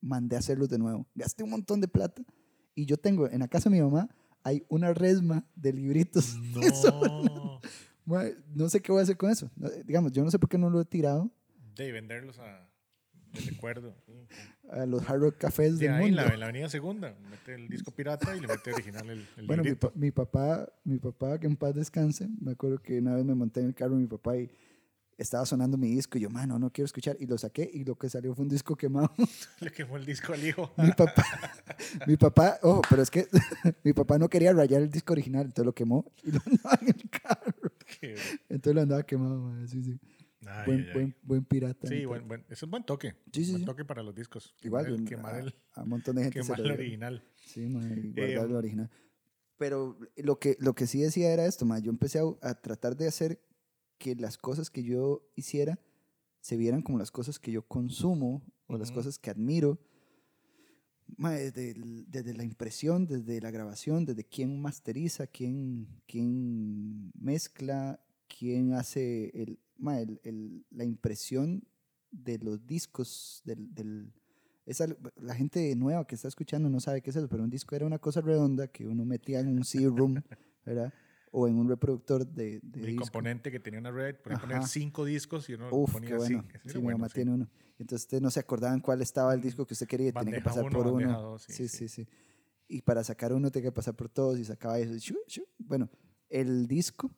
mandé a hacerlos de nuevo. Gasté un montón de plata y yo tengo en la casa de mi mamá hay una resma de libritos. No. Mae, no sé qué voy a hacer con eso. No, digamos, yo no sé por qué no lo he tirado De venderlos a. De recuerdo. a los hard rock cafés De del ahí en mundo. la, en la avenida segunda. Mete el disco pirata y le mete original el, el Bueno, mi, pa- mi papá, mi papá, que en paz descanse, me acuerdo que una vez me monté en el carro de mi papá y estaba sonando mi disco y yo, mano, no quiero escuchar. Y lo saqué y lo que salió fue un disco quemado. Le quemó el disco al hijo. mi papá, mi papá, ojo, pero es que mi papá no quería rayar el disco original, entonces lo quemó y lo andaba en el carro. Qué- Entonces lo andaba quemado, mae, sí, sí. Ay, buen, ay, ay. buen, buen pirata. Sí, buen, buen, es un buen toque. Sí, sí, buen sí. toque para los discos. Igual, Quemar el, quemar el, a, a un montón de gente se quemar lo el original. Sí, y guardar Em, lo original. Pero lo que, lo que sí decía era esto, mae, yo empecé a, a tratar de hacer que las cosas que yo hiciera se vieran como las cosas que yo consumo o las Ujú. cosas que admiro. Mae, desde, desde la impresión, desde la grabación, desde quién masteriza, quién, quién mezcla, quién hace el, mae, el- el- la impresión de los discos, del, del, esa, la gente nueva que está escuchando no sabe qué es eso, pero un disco era una cosa redonda que uno metía en un CD-ROOM, ¿verdad? O en un reproductor de, de Mi disco. componente que tenía una red, podía poner cinco discos y uno Uf, ponía qué bueno. así. Sí, mi bueno, mamá sí. tiene uno. Entonces usted no se acordaban cuál estaba el disco que usted quería y tenía que pasar uno, por uno. dos, sí, sí, sí. sí. Y para sacar uno tenía que pasar por todos y sacaba eso. Bueno, el disco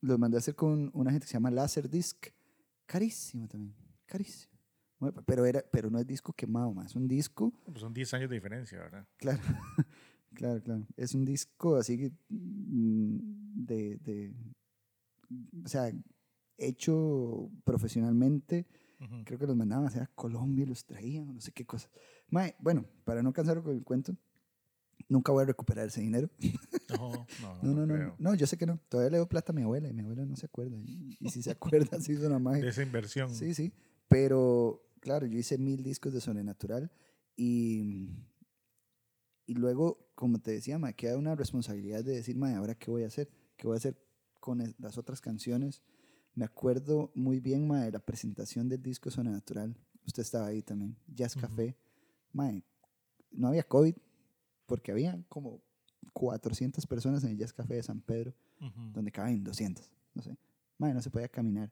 lo mandé a hacer con una gente que se llama Laserdisc. Carísimo también, carísimo. Pero, era, pero no es disco quemado, más. Es un disco Pues son 10 años de diferencia, ¿verdad? Claro, claro, claro. Es un disco así que, mm, de, de, o sea, hecho profesionalmente. Creo que los mandaban a hacer a Colombia y los traían, no sé qué cosas. Mae, bueno, para no cansar con el cuento, nunca voy a recuperar ese dinero. No, no, No, no, no, creo. no, yo sé que no. Todavía le doy plata a mi abuela y mi abuela no se acuerda. Y, y si se acuerda, sí hizo una magia. De esa inversión. Sí, sí. Pero, claro, yo hice mil discos de Sobrenatural y, y luego, como te decía, me queda una responsabilidad de decir, mae, ¿ahora qué voy a hacer? ¿Qué voy a hacer con las otras canciones? Me acuerdo muy bien, de la presentación del disco Sobrenatural. Usted estaba ahí también. Jazz. Café. Mae, no había COVID porque había como 400 personas en el Jazz Café de San Pedro Ujú. donde caben 200, no sé. Madre, no se podía caminar.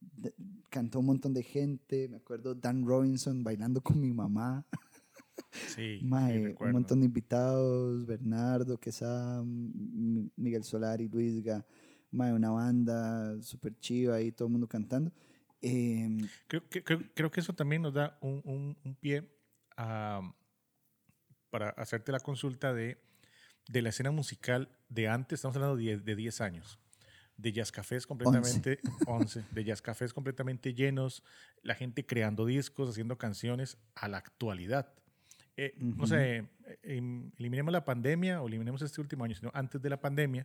De- cantó un montón de gente, me acuerdo Dan Robinson bailando con mi mamá, Sí, sí, Mae, un recuerdo. montón de invitados, Bernardo, Quesada, Miguel Solari, Luisga, mae, una banda súper chiva ahí, todo el mundo cantando. Em, Creo, que- creo, creo que eso también nos da un, un- un pie a- para hacerte la consulta de, de la escena musical de antes, estamos hablando de 10, de 10 años, de jazz cafés completamente, 11, de jazz cafés completamente llenos, la gente creando discos, haciendo canciones a la actualidad. Eh, No Ujú. sé, eh, em, eliminemos la pandemia o eliminemos este último año, sino antes de la pandemia,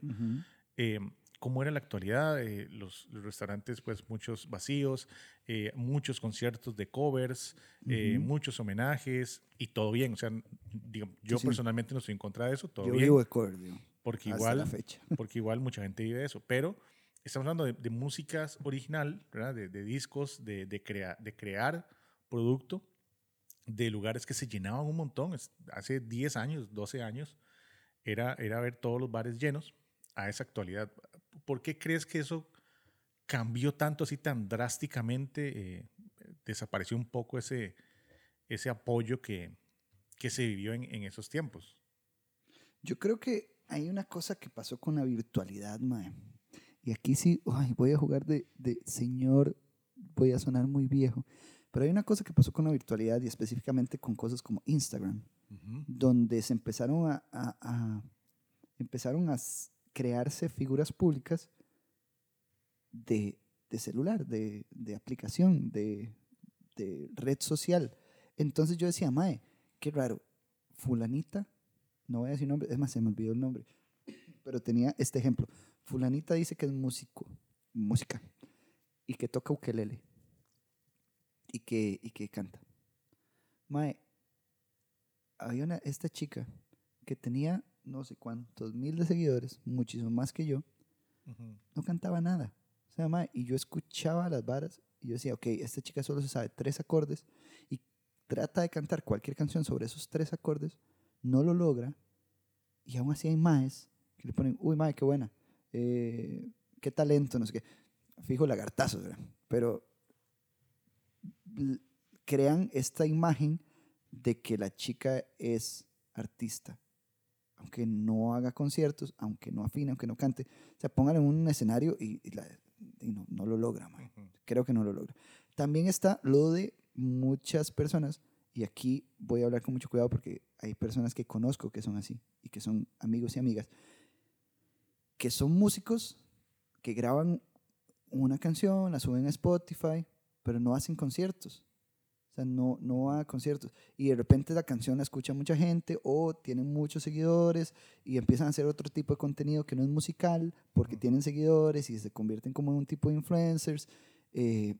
eh, cómo era la actualidad, eh, los, los restaurantes pues muchos vacíos, eh, muchos conciertos de covers, eh, Ujú. muchos homenajes y todo bien, o sea, digamos, yo sí. personalmente no estoy en contra de eso, todo Yo bien, vivo de cordio porque hasta igual, la fecha. porque igual mucha gente vive de eso, pero estamos hablando de, de músicas original, ¿verdad? De, de discos, de, de, crea- de crear producto, de lugares que se llenaban un montón, hace 10 años, 12 años, era, era ver todos los bares llenos a esa actualidad. ¿Por qué crees que eso cambió tanto así tan drásticamente? eh, desapareció un poco ese, ese apoyo que, que se vivió en, en esos tiempos. Yo creo que hay una cosa que pasó con la virtualidad, mae. Y aquí sí, ay, voy a jugar de, de señor, voy a sonar muy viejo. Pero hay una cosa que pasó con la virtualidad y específicamente con cosas como Instagram, donde se empezaron a, a- a- empezaron a crearse figuras públicas de, celular, de, aplicación, de, de red social. Entonces yo decía, Mae, qué raro, fulanita, no voy a decir nombre, es más, se me olvidó el nombre, pero tenía este ejemplo. Fulanita dice que es músico, música, y que toca ukelele y que, y que canta. Mae, había una, esta chica que tenía no sé cuántos mil de seguidores, muchísimo más que yo, no cantaba nada. O sea, y yo escuchaba las varas y yo decía, ok, esta chica solo se sabe tres acordes y trata de cantar cualquier canción sobre esos tres acordes, no lo logra y aún así hay maes que le ponen, uy, mae, qué buena, eh, qué talento, no sé qué. Fijo lagartazos, ¿verdad? Pero crean esta imagen de que la chica es artista, aunque no haga conciertos, aunque no afine, aunque no cante. O sea, póngala en un escenario y, y la- y no, no lo logra. Ujú. Creo que no lo logra. También está lo de muchas personas, y aquí voy a hablar con mucho cuidado porque hay personas que conozco que son así y que son amigos y amigas, que son músicos que graban una canción, la suben a Spotify, pero no hacen conciertos. O sea, no, no a conciertos. Y de repente la canción la escucha mucha gente o tienen muchos seguidores y empiezan a hacer otro tipo de contenido que no es musical porque tienen seguidores y se convierten como en un tipo de influencers. eh,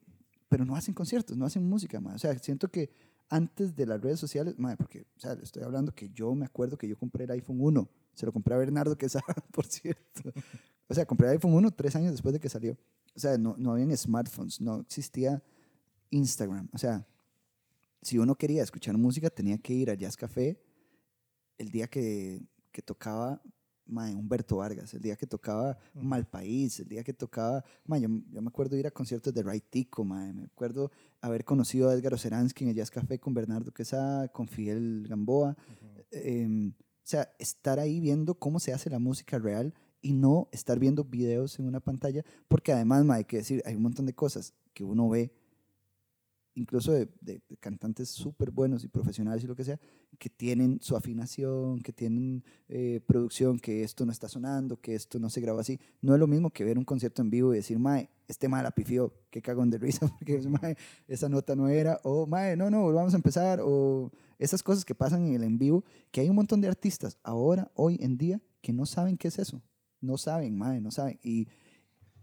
pero no hacen conciertos, no hacen música, ma. O sea, siento que antes de las redes sociales, ma, porque, o sea, le estoy hablando que yo me acuerdo que yo compré el iPhone 1. Se lo compré a Bernardo Quesada, por cierto. O sea, compré el iPhone 1 tres años después de que salió. O sea, no, no habían smartphones, no existía Instagram. O sea, si uno quería escuchar música, tenía que ir a Jazz Café el día que, que tocaba mae, Humberto Vargas, el día que tocaba. Malpaís, el día que tocaba, mae, yo, yo me acuerdo ir a conciertos de Ray Tico, mae, me acuerdo haber conocido a Edgar Oceransky en el Jazz Café con Bernardo Quesada, con Fidel Gamboa, em, o sea, estar ahí viendo cómo se hace la música real y no estar viendo videos en una pantalla, porque además, mae, hay que decir, hay un montón de cosas que uno ve, incluso de, cantantes súper buenos y profesionales y lo que sea, que tienen su afinación, que tienen eh, producción, que esto no está sonando, que esto no se graba así. No es lo mismo que ver un concierto en vivo y decir, mae, este mae la pifió, qué cagón de risa, porque esa nota no era, o mae, no, no, vamos a empezar, o esas cosas que pasan en el en vivo, que hay un montón de artistas ahora, hoy en día, que no saben qué es eso. No saben, mae, no saben. Y,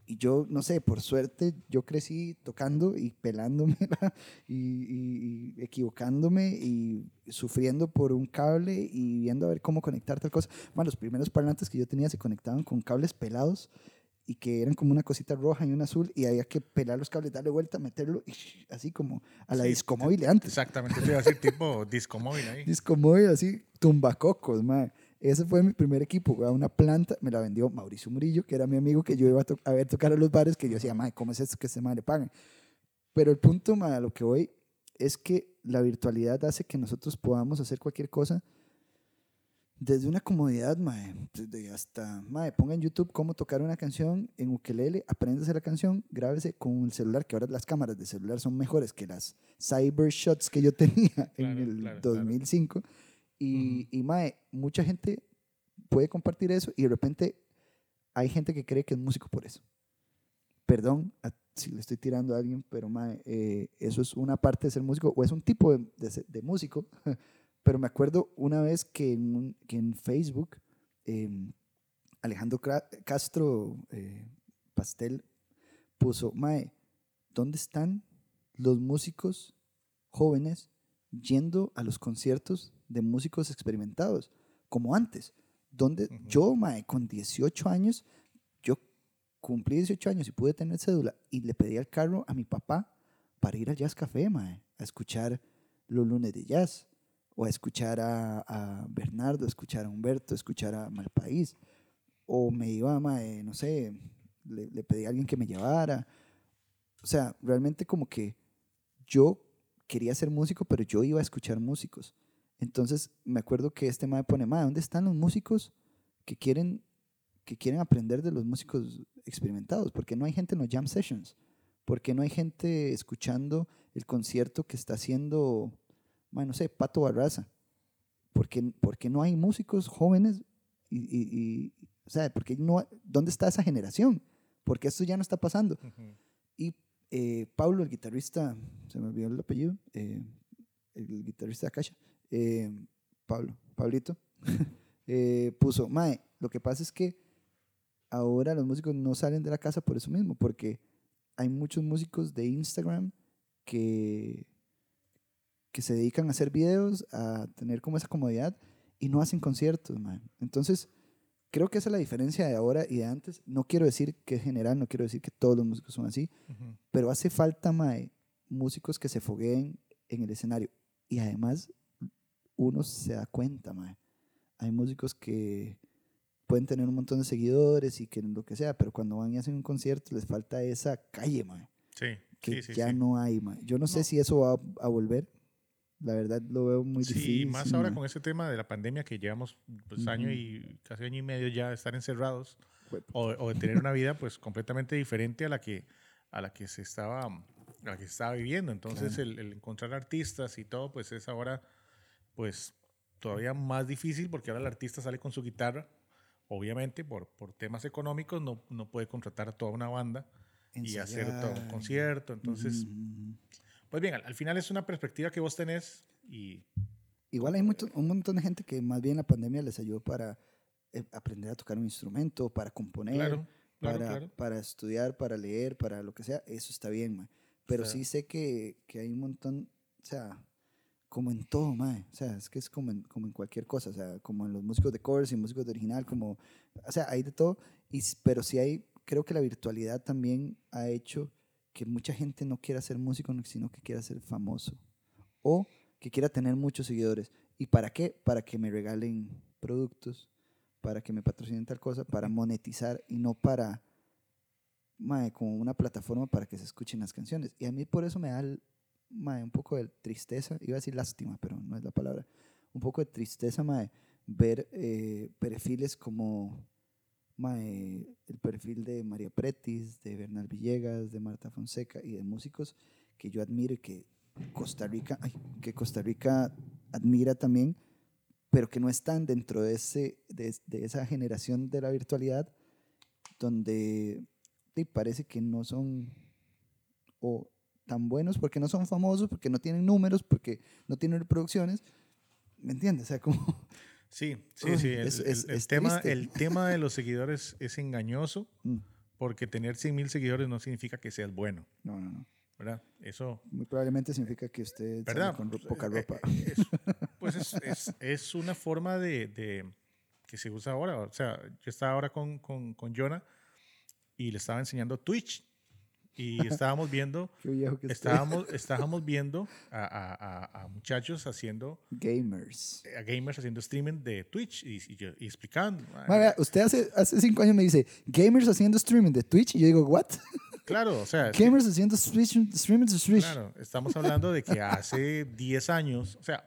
y yo, no sé, por suerte, yo crecí tocando y pelándome y, y- y equivocándome y sufriendo por un cable y viendo a ver cómo conectar tal cosa. Bueno, los primeros parlantes que yo tenía se conectaban con cables pelados y que eran como una cosita roja y una azul y había que pelar los cables, darle vuelta, meterlo y así como a la Sí, discomóvil antes. Exactamente, te iba a decir tipo disco móvil ahí. Discomóvil así, tumbacocos, mae. Ese fue mi primer equipo, güey, una planta, me la vendió Mauricio Murillo, que era mi amigo que yo iba a, to- a ver tocar a los bares, que yo decía, mae, ¿cómo es esto que este mae le pagan? Pero el punto, mae, a lo que voy es que la virtualidad hace que nosotros podamos hacer cualquier cosa desde una comodidad, mae, desde hasta, mae, ponga en YouTube cómo tocar una canción en ukelele, apréndase la canción, grábese con el celular, que ahora las cámaras de celular son mejores que las cyber shots que yo tenía en Claro, el claro, claro. 2005. Y, y, mae, mucha gente puede compartir eso y de repente hay gente que cree que es músico por eso. Perdón si le estoy tirando a alguien, pero mae, eh, eso es una parte de ser músico o es un tipo de, músico. pero me acuerdo una vez que en, en Facebook em, Alejandro Castro eh, Pastel puso, Mae, ¿dónde están los músicos jóvenes yendo a los conciertos de músicos experimentados? Como antes. Donde yo, Mae, con 18 años, yo cumplí 18 años y pude tener cédula y le pedí al carro a mi papá para ir al Jazz Café, Mae, a escuchar los lunes de jazz o a escuchar a, a Bernardo, a escuchar a Humberto, a escuchar a Malpaís. O me iba, mae, no sé, le, le pedí a alguien que me llevara. O sea, realmente como que yo quería ser músico, pero yo iba a escuchar músicos. Entonces me acuerdo que este mae pone, mae, ¿dónde están los músicos que quieren, que quieren aprender de los músicos experimentados? Porque no hay gente en los jam sessions. Porque no hay gente escuchando el concierto que está haciendo, mae, no sé, Pato Barraza. Porque, porque no hay músicos jóvenes y, y- y- o sea, porque no, ¿dónde está esa generación? Porque esto ya no está pasando. Ujú. Y eh, Pablo, el guitarrista, se me olvidó el apellido, eh, el guitarrista de Akasha, eh, Pablo, Pablito, eh, puso, Mae, lo que pasa es que ahora los músicos no salen de la casa por eso mismo, porque hay muchos músicos de Instagram que, que se dedican a hacer videos, a tener como esa comodidad y no hacen conciertos, man. Entonces, creo que esa es la diferencia de ahora y de antes. No quiero decir que es general, no quiero decir que todos los músicos son así, pero hace falta, mae, músicos que se fogueen en el escenario. Y además, uno se da cuenta, mae. Hay músicos que pueden tener un montón de seguidores y que lo que sea, pero cuando van y hacen un concierto les falta esa calle, mae, Sí, que sí, sí. ya sí. no hay, mae. Yo no, sé No. si eso va a, a volver. La verdad lo veo muy Sí, difícil. más ahora mae. con ese tema de la pandemia que llevamos pues, año y casi año y medio ya de estar encerrados o, o de tener una vida pues completamente diferente a la que a la que se estaba a la que se estaba viviendo. Entonces Claro. el, el encontrar artistas y todo pues es ahora pues todavía más difícil porque ahora el artista sale con su guitarra. Obviamente por, por temas económicos no, no puede contratar a toda una banda y hacer todo un Ensayar. concierto. Entonces, Ujú, ujú. pues bien, al, al final es una perspectiva que vos tenés y Igual hay mucho- un montón de gente que más bien la pandemia les ayudó para eh, aprender a tocar un instrumento, para componer, claro, claro, para, claro. para estudiar, para leer, para lo que sea. Eso está bien. Pero Está- sí sé que, que hay un montón, o sea, como en todo, mae. O sea, es que es como en, como en cualquier cosa, o sea, como en los músicos de covers y músicos de original, como, o sea, hay de todo. Y, pero sí hay, creo que la virtualidad también ha hecho que mucha gente no quiera ser músico, sino que quiera ser famoso. O que quiera tener muchos seguidores. ¿Y para qué? Para que me regalen productos, para que me patrocinen tal cosa, para monetizar y no para, mae, como una plataforma para que se escuchen las canciones. Y a mí por eso me da mae, un poco de tristeza, iba a decir lástima, pero no es la palabra, un poco de tristeza, mae, ver eh, perfiles como mae, el perfil de María Pretis, de Bernal Villegas, de Marta Fonseca y de músicos que yo admiro y que Costa Rica, que Costa Rica admira también, pero que no están dentro de, ese, de, de esa generación de la virtualidad, donde sí, parece que no son o tan buenos porque no son famosos, porque no tienen números, porque no tienen reproducciones. ¿Me entiendes? O sea, como... Sí, sí, Uy, sí. El, es- es- el es tema, el tema de los seguidores es engañoso Mm, porque tener 100 mil seguidores no significa que seas bueno, No, no, no. ¿verdad? Eso, Muy probablemente significa que usted ¿verdad? con Pues, poca eh, ropa. eh, es- pues es, es- es una forma de, de- que se usa ahora. O sea, yo estaba ahora con, con, con Jonah y le estaba enseñando Twitch y estábamos viendo, estábamos, estábamos viendo a, a- a- a muchachos haciendo, Gamers. a gamers haciendo streaming de Twitch y, y y usted hace, hace cinco años me dice, gamers haciendo streaming de Twitch. Y yo digo, ¿what? Claro, o sea, es que- Gamers haciendo stream- streaming de Twitch. Claro, estamos hablando de que hace 10 años, o sea,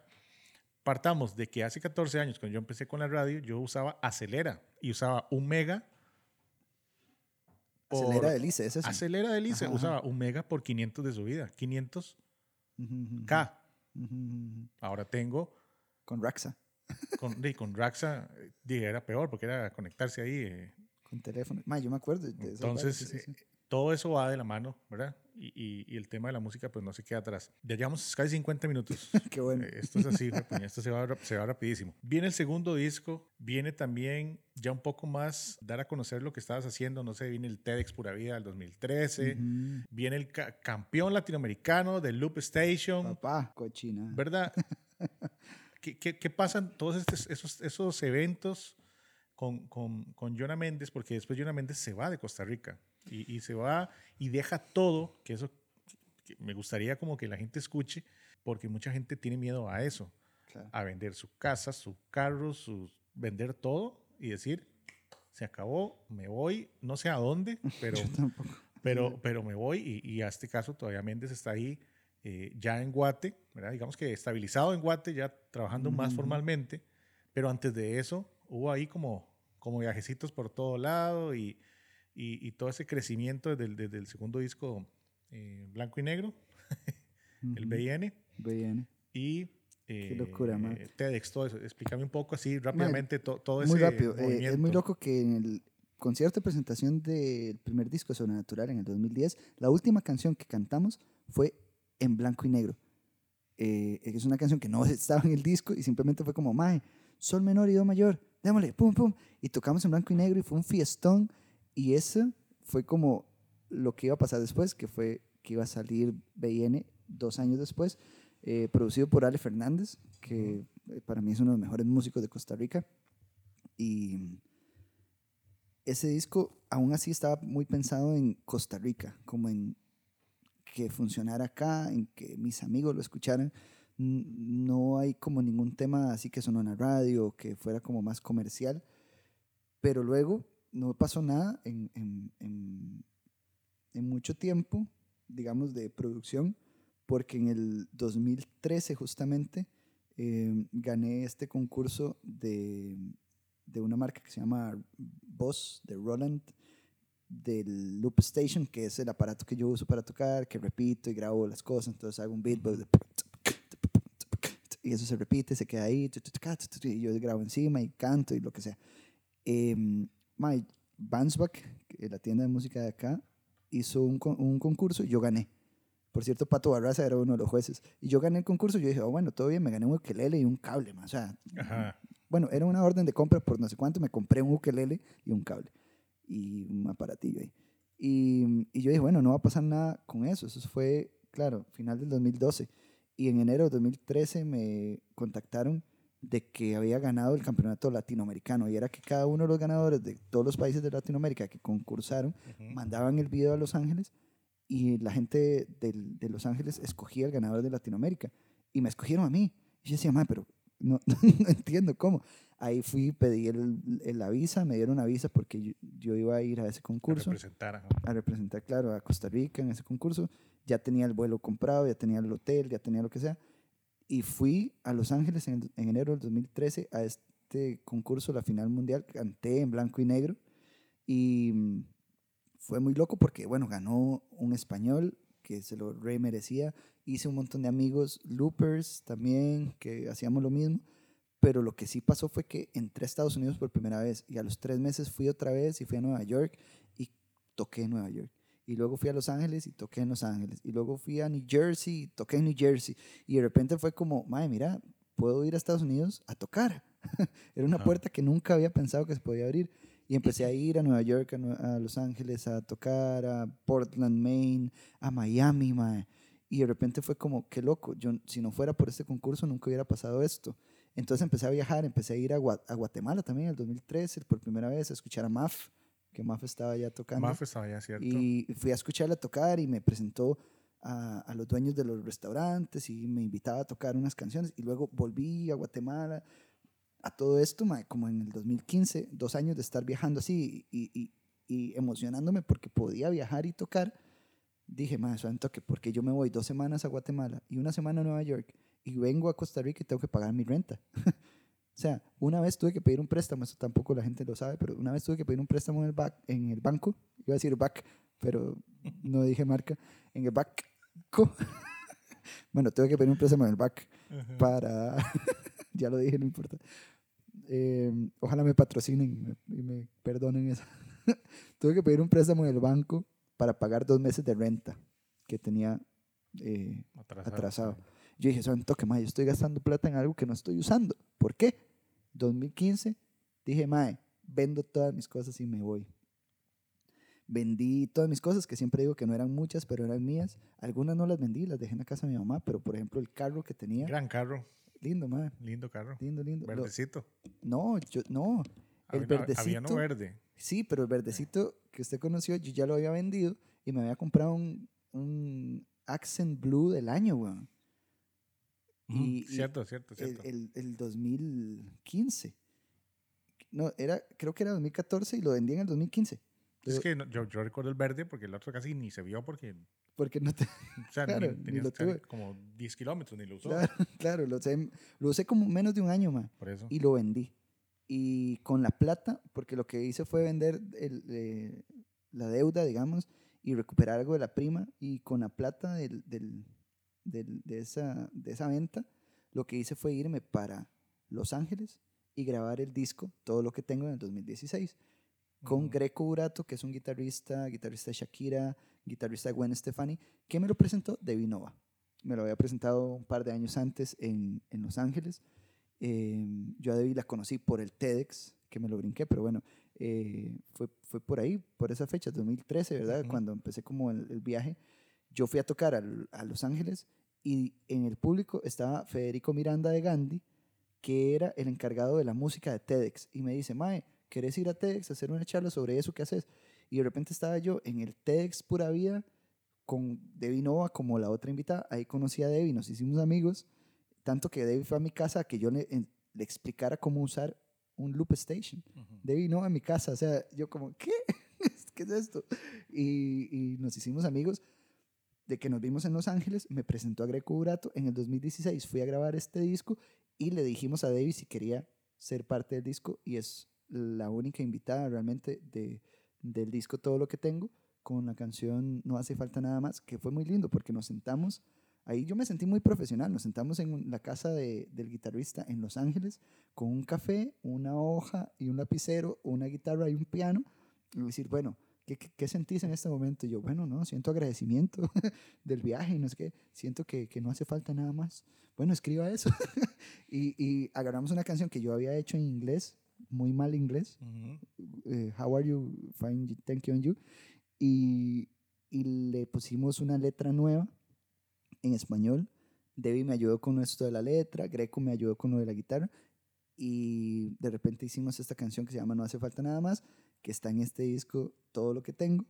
partamos de que hace 14 años, cuando yo empecé con la radio, yo usaba Acelera y usaba un mega. Por- Acelera de Lice, es eso. Acelera de Lice, Ajá, ajá. usaba un mega por 500 de subida, 500K. Ujú, ujú, ujú, ujú, ujú. Ahora tengo, Con Raxa, con, di, con Raxa, eh, di, era peor porque era conectarse ahí. eh, con teléfono. Ma, yo me acuerdo de. Entonces, sí, sí. Todo eso va de la mano, ¿verdad? Y, y- y el tema de la música, pues no se queda atrás. Ya llevamos casi 50 minutos. Qué bueno. Eh, Esto es así, puña, esto se va, se va rapidísimo. Viene el segundo disco, viene también ya un poco más dar a conocer lo que estabas haciendo, no sé, viene el TEDx Pura Vida del 2013, Ujú. viene el ca- campeón latinoamericano del Loop Station, Papá, cochina. ¿verdad? ¿Qué, qué, qué pasan todos estos, esos, esos eventos con, con, con Jonah Méndez? Porque después Jonah Méndez se va de Costa Rica y, y se va y deja todo, que eso que me gustaría como que la gente escuche, porque mucha gente tiene miedo a eso, Claro. a vender su casa, su carro, su, vender todo y decir, se acabó, me voy, no sé a dónde, pero, pero, pero me voy y, y a este caso todavía Méndez está ahí eh, ya en Guate, ¿verdad? digamos que estabilizado en Guate, ya trabajando más formalmente, pero antes de eso hubo ahí como, como viajecitos por todo lado y, y, y todo ese crecimiento desde el, desde el segundo disco eh, Blanco y Negro, el. BIN, BN. y eh, locura, man. TEDx, todo eso. Explícame un poco así rápidamente to- todo ese Muy rápido. eh, es muy loco que en el concierto de presentación del primer disco Sobrenatural en el 2010, la última canción que cantamos fue en blanco y negro. Eh, es una canción que no estaba en el disco y simplemente fue como, mae, sol menor y do mayor, démosle, pum, pum. Y tocamos en blanco y negro y fue un fiestón. Y eso fue como lo que iba a pasar después, que fue que iba a salir BN dos años después, eh, producido por Ale Fernández, que eh, para mí es uno de los mejores músicos de Costa Rica. Y ese disco aún así estaba muy pensado en Costa Rica, como en que funcionara acá, en que mis amigos lo escucharan. No hay como ningún tema así que sonó en la radio, que fuera como más comercial. Pero luego no pasó nada en, en, en, mucho tiempo, digamos, de producción, porque en el 2013 justamente eh, gané este concurso de, de una marca que se llama Boss, de Roland, del Loop Station, que es el aparato que yo uso para tocar, que repito y grabo las cosas, entonces hago un beatbox y eso se repite, se queda ahí, y yo grabo encima y canto y lo que sea. Eh, my Bansback, la tienda de música de acá, hizo un, un concurso y yo gané. Por cierto, Pato Barraza era uno de los jueces. Y yo gané el concurso y yo dije, oh, bueno, todo bien, me gané un ukelele y un cable. más O sea, bueno, era una orden de compra por no sé cuánto, me compré un ukelele y un cable y un aparatillo ahí. Y, y, yo dije, bueno, no va a pasar nada con eso. Eso fue, claro, final del 2012. Y en enero de 2013 me contactaron de que había ganado el campeonato latinoamericano. Y era que cada uno de los ganadores de todos los países de Latinoamérica que concursaron mandaban el video a Los Ángeles y la gente de, de Los Ángeles escogía el ganador de Latinoamérica. Y me escogieron a mí. Y yo decía, pero no, no, entiendo cómo. Ahí fui, pedí el, el, la visa, me dieron una visa porque yo, yo, iba a ir a ese concurso. A representar. A representar, claro, a Costa Rica en ese concurso. Ya tenía el vuelo comprado, ya tenía el hotel, ya tenía lo que sea. Y fui a Los Ángeles en, en enero del 2013 a este concurso, la final mundial. Canté en blanco y negro. Y mm, fue muy loco porque, bueno, ganó un español que se lo re merecía hice un montón de amigos loopers también, que hacíamos lo mismo, pero lo que sí pasó fue que entré a Estados Unidos por primera vez y a los tres meses fui otra vez y fui a Nueva York y toqué en Nueva York. Y luego fui a Los Ángeles y toqué en Los Ángeles. Y luego fui a New Jersey y toqué en New Jersey. Y de repente fue como, madre, mira, puedo ir a Estados Unidos a tocar. Era una puerta que nunca había pensado que se podía abrir. Y empecé a ir a Nueva York, a, Los Ángeles, a tocar, a Portland, Maine, a Miami, madre. Y de repente fue como, qué loco, yo si no fuera por este concurso nunca hubiera pasado esto. Entonces empecé a viajar, empecé a ir a, a Guatemala también en el 2013, por primera vez, a escuchar a Maf, que Maf estaba ya tocando. Maf estaba ya, cierto. Y fui a escucharla tocar y me presentó a, a, los dueños de los restaurantes y me invitaba a tocar unas canciones. Y luego volví a Guatemala. A todo esto, como en el 2015, dos años de estar viajando así y, y, y emocionándome porque podía viajar y tocar dije, más santo, que porque yo me voy dos semanas a Guatemala y una semana a Nueva York y vengo a Costa Rica y tengo que pagar mi renta. o sea, una vez tuve que pedir un préstamo, eso tampoco la gente lo sabe, pero una vez tuve que pedir un préstamo en el, back, en el banco, iba a decir back, pero no dije marca, en el banco. bueno, tuve que pedir un préstamo en el back para, ya lo dije, no importa. Eh, ojalá me patrocinen y me, me perdonen eso. tuve que pedir un préstamo en el banco para pagar dos meses de renta que tenía eh, atrasado. atrasado. Yo dije, son toque, mae, yo estoy gastando plata en algo que no estoy usando. ¿Por qué? 2015, dije, mae, vendo todas mis cosas y me voy. Vendí todas mis cosas, que siempre digo que no eran muchas, pero eran mías. Algunas no las vendí, las dejé en la casa de mi mamá, pero por ejemplo el carro que tenía. Gran carro. Lindo, mae. Lindo carro. Lindo, lindo. Verdecito. no, yo, no. El había, verdecito. Había no verde. Sí, pero el verdecito que usted conoció, yo ya lo había vendido y me había comprado un, un Accent Blue del año, weón. Y, cierto, cierto, cierto. El, el, el, 2015. No, era, creo que era 2014 y lo vendí en el 2015. Es que no, yo, yo, recuerdo el verde porque el otro casi ni se vio porque... Porque no te... O sea, claro, ni, ni lo tuve. como 10 kilómetros ni lo usó. Claro, claro lo, usé, lo usé como menos de un año, más. Por eso. Y lo vendí. Y con la plata, porque lo que hice fue vender el, eh, la deuda, digamos, y recuperar algo de la prima, y con la plata del, del, de, esa, de esa venta, lo que hice fue irme para Los Ángeles y grabar el disco, todo lo que tengo en el 2016, con uh -huh. Greco Burato, que es un guitarrista, guitarrista de Shakira, guitarrista de Gwen Stefani, que me lo presentó de Vinova. Me lo había presentado un par de años antes en, en Los Ángeles. Eh, yo a Debbie la conocí por el TEDx, que me lo brinqué, pero bueno, eh, fue, fue por ahí, por esa fecha, 2013, ¿verdad? Cuando empecé como el, el viaje. Yo fui a tocar a Los Ángeles y en el público estaba Federico Miranda de Gandhi, que era el encargado de la música de TEDx. Y me dice, Mae, ¿querés ir a TEDx a hacer una charla sobre eso que haces? Y de repente estaba yo en el TEDx Pura Vida con Debbie Nova como la otra invitada. Ahí conocí a Debbie, nos hicimos amigos. Tanto que Debbie fue a mi casa a que yo le, explicara cómo usar un loop station. Ujú. Debbie Nova en mi casa. O sea, yo como, ¿qué? ¿Qué es esto? Y, y nos hicimos amigos. De que nos vimos en Los Ángeles, me presentó a Greco Burato. En el 2016 fui a grabar este disco y le dijimos a Debbie si quería ser parte del disco y es la única invitada realmente de, del disco Todo lo que tengo con la canción No hace falta nada más, que fue muy lindo porque nos sentamos, ahí yo me sentí muy profesional, nos sentamos en la casa de- del guitarrista en Los Ángeles con un café, una hoja y un lapicero, una guitarra y un piano y decir, bueno, ¿qué, qué, qué sentís en este momento? Y yo, bueno, no, siento agradecimiento del viaje y no sé qué, siento que, que no hace falta nada más. Bueno, escriba eso. y, y agarramos una canción que yo había hecho en inglés, muy mal inglés, Ujú. eh, How are you? Fine, thank you, and you. Y, y le pusimos una letra nueva en español. Debbie me ayudó con esto de la letra, Greco me ayudó con lo de la guitarra. Y de repente hicimos esta canción que se llama No hace falta nada más, que está en este disco Todo lo que tengo.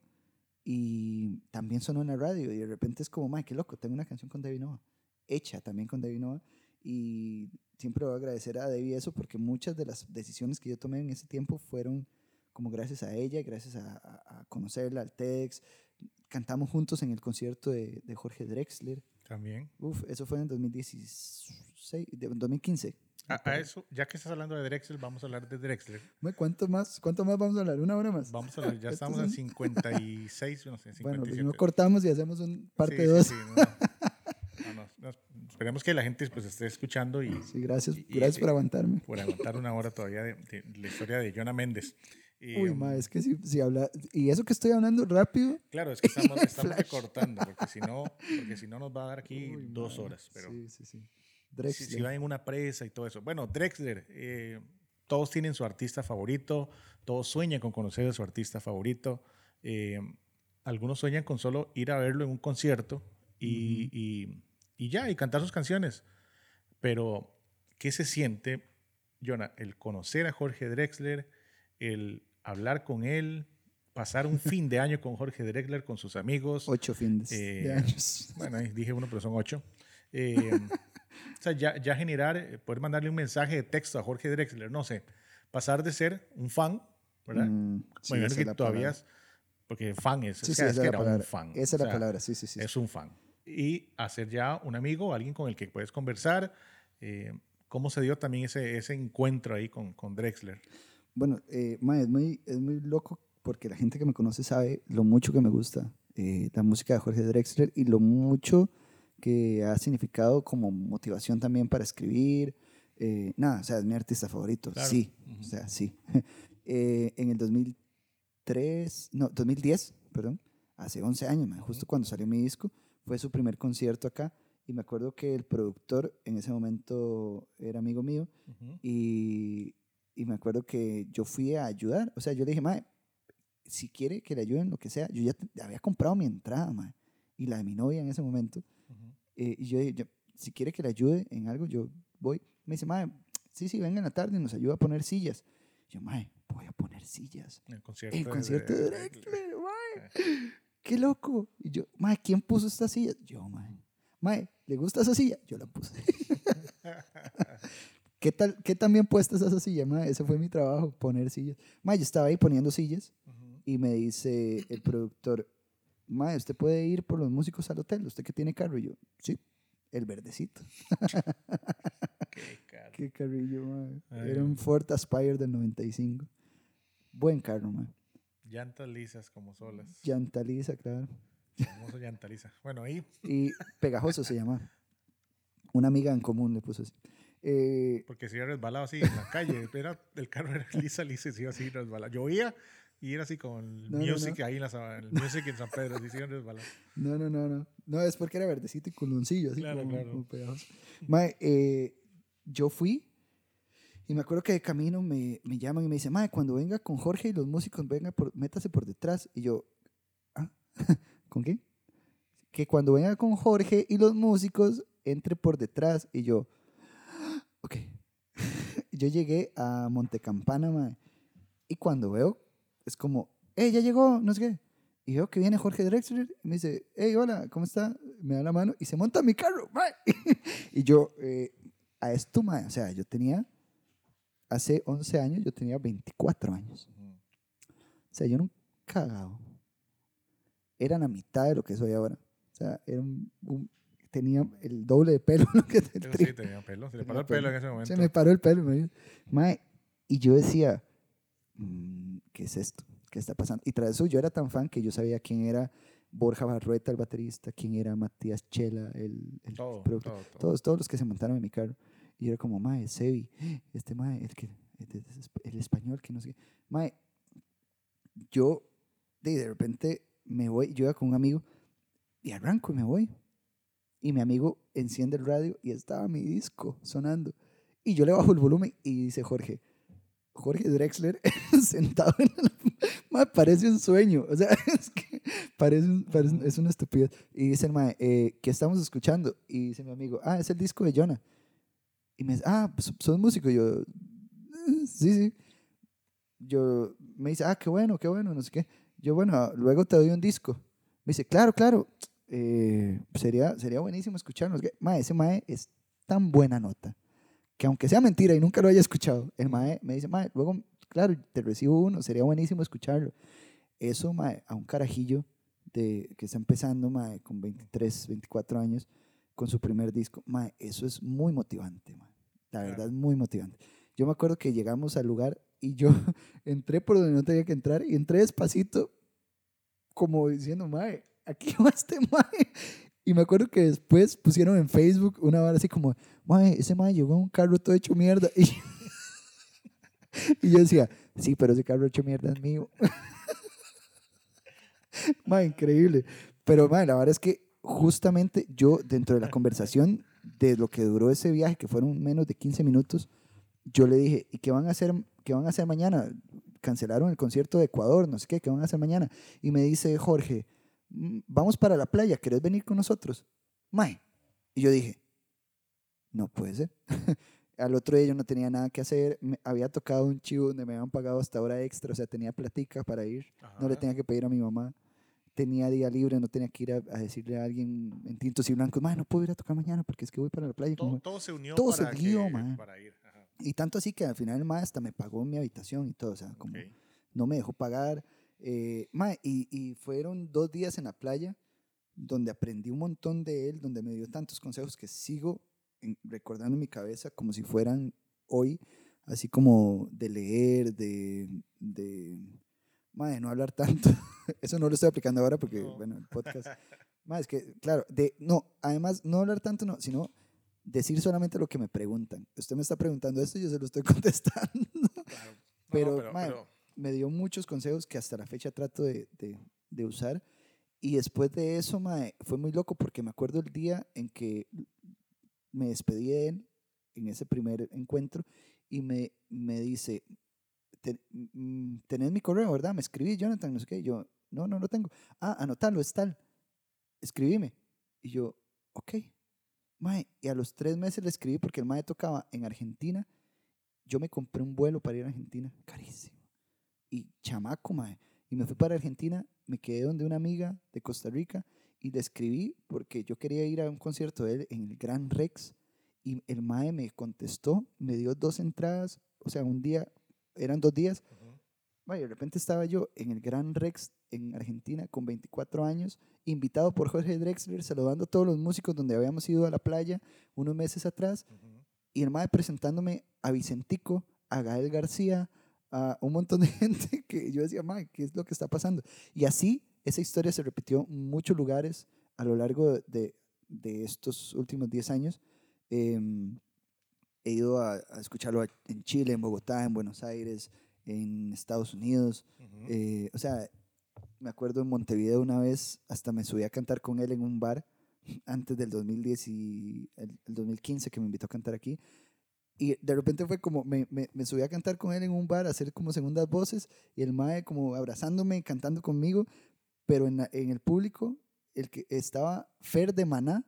Y también sonó en la radio. Y de repente es como, madre, qué loco, tengo una canción con Debbie Nova. Hecha también con Debbie Nova. Y siempre voy a agradecer a Debbie eso porque muchas de las decisiones que yo tomé en ese tiempo fueron como gracias a ella, gracias a, a- conocerla, al TEDx. Cantamos juntos en el concierto de, de Jorge Drexler. También. Uf, eso fue en 2016, de- 2015. A, a eso, ya que estás hablando de Drexler, vamos a hablar de Drexler. ¿Cuánto más, ¿Cuánto más vamos a hablar? ¿Una hora más? Vamos a hablar, ya estamos en son- 56, no sé, 57. Bueno, pues no cortamos y hacemos un parte Sí, sí, 2. sí, no, no, no, esperemos que la gente pues, esté escuchando y Sí, gracias, Y- y- gracias por aguantarme. por aguantar una hora todavía de, de la historia de Jonah Méndez. Y, Uy, um, ma, es que si, si habla... Y eso que estoy hablando rápido... Claro, es que estamos, estamos recortando, porque si no, porque si no nos va a dar aquí Uy, dos ma, horas. Pero Sí, sí, sí. Si, Drexler. si va en una presa y todo eso. Bueno, Drexler, eh, todos tienen su artista favorito, todos sueñan con conocer a su artista favorito. eh, algunos sueñan con solo ir a verlo en un concierto y, y- y ya, y cantar sus canciones. Pero, ¿qué se siente, Jonah, el conocer a Jorge Drexler, el hablar con él, pasar un fin de año con Jorge Drexler, con sus amigos? Ocho fines Eh, de años. Bueno, dije uno, pero son ocho. Eh, o sea, ya, ya generar, eh, poder mandarle un mensaje de texto a Jorge Drexler, no sé, pasar de ser un fan, ¿verdad? Mm, sí, bueno, que todavía es, porque fan es, Sí, es sí, que, esa es que la era palabra. un fan. Esa es o la sea, palabra, sí, sí, sí. Es un fan. Y hacer ya un amigo, alguien con el que puedes conversar. eh, ¿Cómo se dio también ese, ese encuentro ahí con, con Drexler? Bueno, eh, ma, es, muy, es muy loco porque la gente que me conoce sabe lo mucho que me gusta eh, la música de Jorge Drexler y lo mucho que ha significado como motivación también para escribir. Eh, nada, o sea, es mi artista favorito, Claro. sí, Ujú. o sea, sí. Eh, en el 2003, no, 2010, perdón, hace 11 años, justo cuando salió mi disco, fue su primer concierto acá y me acuerdo que el productor en ese momento era amigo mío Ujú. y, y me acuerdo que yo fui a ayudar. O sea, yo le dije, mae, si quiere que le ayuden, lo que sea, yo ya te- había comprado mi entrada, mae, y la de mi novia en ese momento. Eh, y yo dije, yo, si quiere que le ayude en algo, yo voy. Me dice, mae, sí, sí, venga en la tarde y nos ayuda a poner sillas. Yo, mae, voy a poner sillas. El concierto, El concierto de Drexler. Mae. Qué loco. Y yo, mae, ¿quién puso esta silla? Yo, mae. Mae, ¿le gusta esa silla? Yo la puse. ¿Qué tal, qué tan bien puesta es esa silla, mae? Ese fue mi trabajo, poner sillas. Mae, yo estaba ahí poniendo sillas Ujú. y me dice el productor, mae, ¿usted puede ir por los músicos al hotel? ¿Usted que tiene carro? Y yo, sí, el verdecito. Qué caro. Qué carrillo, mae. Ay, Era un. Ford Aspire del 95. Buen carro, mae. Llantas lisas como solas. Llanta lisa, claro. Famoso llanta lisa. Bueno, ahí, Y pegajoso se llama. Una amiga en común le puso así. Eh, porque si era resbalado así en la calle, era, el carro era lisa, lisa y se iba así resbalado. Llovía y era así con el No, no, music no. ahí en la, el music en San Pedro, así iban resbalando. no, no, no, no. No, es porque era verdecito y culoncillo, así Claro, como, claro. como pegajoso. Mae, eh, yo fui Y me acuerdo que de camino me, me llaman y me dicen, mae, cuando venga con Jorge y los músicos, venga por, métase por detrás. Y yo, ¿ah? ¿Con qué? Que cuando venga con Jorge y los músicos, entre por detrás. Y yo, ok. yo llegué a Montecampana, mae. Y cuando veo, es como, hey, ya llegó, no sé qué. Y veo que viene Jorge Drexler y me dice, hey, hola, ¿cómo está? Me da la mano y se monta mi carro, y yo, eh, a esto, mae, o sea, yo tenía, hace 11 años, yo tenía 24 años. O sea, yo no cagado. Era la mitad de lo que soy ahora. O sea, era un, un- tenía el doble de pelo. lo que sí, tenía pelo. Se le paró el pelo en ese Se momento. me paró el pelo. dijo, Mae, y yo decía, ¿qué es esto? ¿Qué está pasando? Y tras eso yo era tan fan que yo sabía quién era Borja Barrueta, el baterista, quién era Matías Chela, el, el Todo, productor, todo, todo. todos, todos los que se montaron en mi carro. Y yo era como, Mae, Sebi, este Mae, el, que, el, el español que no sé qué. Mae, yo de, de repente me voy, yo iba con un amigo y arranco y me voy. Y mi amigo enciende el radio y estaba mi disco sonando. Y yo le bajo el volumen y dice Jorge, Jorge Drexler sentado en la... Parece un sueño. O sea, es que parece, es una estupidez. Y dice el mae, eh, ¿qué estamos escuchando? Y dice mi amigo, ah, es el disco de Jonah. Y me dice, ah, pues, ¿sos músico? Y yo, "Eh, sí, sí. Yo, me dice, ah, qué bueno, qué bueno, no sé qué. Yo, bueno, luego te doy un disco. Me dice, claro, claro, eh, sería, sería buenísimo escucharlo. no sé qué. Mae, ese mae es tan buena nota que aunque sea mentira y nunca lo haya escuchado, el mae me dice, mae, luego, claro, te recibo uno, sería buenísimo escucharlo. Eso, mae, a un carajillo de, que está empezando, mae, con 23, 24 años, con su primer disco, mae, eso es muy motivante, mae. La verdad es muy motivante. Yo me acuerdo que llegamos al lugar y yo entré por donde no tenía que entrar y entré despacito, como diciendo, mae, aquí va este mae. Y me acuerdo que después pusieron en Facebook una vara así como, mae, ese mae llegó en un carro todo hecho mierda. Y, y yo decía, sí, pero ese carro hecho mierda es mío. mae, increíble. Pero, mae, la verdad es que justamente yo, dentro de la conversación de lo que duró ese viaje, que fueron menos de 15 minutos, yo le dije, ¿y qué van a hacer, qué van a hacer mañana? Cancelaron el concierto de Ecuador, no sé qué, ¿qué van a hacer mañana? Y me dice Jorge, "Mm, vamos para la playa, ¿querés venir con nosotros? Mae. Y yo dije, no puede ser. Al otro día yo no tenía nada que hacer, me- había tocado un chivo donde me habían pagado hasta hora extra, o sea, tenía platica para ir, no le tenía que pedir a mi mamá, tenía día libre, no tenía que ir a, a decirle a alguien en tintos y blancos, mae, no puedo ir a tocar mañana porque es que voy para la playa. Todo, como- todo se unió todo se para, dio, que- man. para ir. Ajá. Y tanto así que al final el mae hasta me pagó mi habitación y todo, o sea, como no me dejó pagar. Eh, mae, y, y fueron dos días en la playa donde aprendí un montón de él, donde me dio tantos consejos que sigo en- recordando en mi cabeza como si fueran hoy, así como de leer, de, de mae, no hablar tanto. Eso no lo estoy aplicando ahora porque, No. bueno, el podcast. mae, es que, claro, de, no, además, no hablar tanto, no, sino decir solamente lo que me preguntan. Usted me está preguntando esto y yo se lo estoy contestando Claro. No, no, Pero, pero, mae, pero- me dio muchos consejos que hasta la fecha trato de, usar. Y después de eso, mae, fue muy loco porque me acuerdo el día en que me despedí de él en ese primer encuentro y me, me dice, "Te- mm, tenés mi correo, ¿verdad? Me escribí, Jonathan, no sé qué. Yo, no, no lo tengo. Ah, anotalo, es tal. Escribime. Y yo, ok. Mae, y a los tres meses le escribí porque el mae tocaba en Argentina. Yo me compré un vuelo para ir a Argentina, carísimo. Y chamaco, mae. Y me fui para Argentina, me quedé donde una amiga de Costa Rica y le escribí porque yo quería ir a un concierto de él en el Gran Rex. Y el mae me contestó, me dio dos entradas, o sea, un día, eran dos días. Ujú. Mae, de repente estaba yo en el Gran Rex en Argentina con 24 años, invitado por Jorge Drexler, saludando a todos los músicos donde habíamos ido a la playa unos meses atrás y el mae presentándome a Vicentico, a Gael García, a un montón de gente que yo decía, mae, ¿qué es lo que está pasando? Y así esa historia se repitió en muchos lugares a lo largo de, de estos últimos 10 años. Em, he ido a, a escucharlo en Chile, en Bogotá, en Buenos Aires, en Estados Unidos. Eh, o sea, me acuerdo en Montevideo una vez, hasta me subí a cantar con él en un bar antes del 2010 y el, el 2015 que me invitó a cantar aquí. Y de repente fue como, me, me, me, subí a cantar con él en un bar, a hacer como segundas voces, y el mae como abrazándome, cantando conmigo, pero en, en el público, el que estaba Fer de Maná,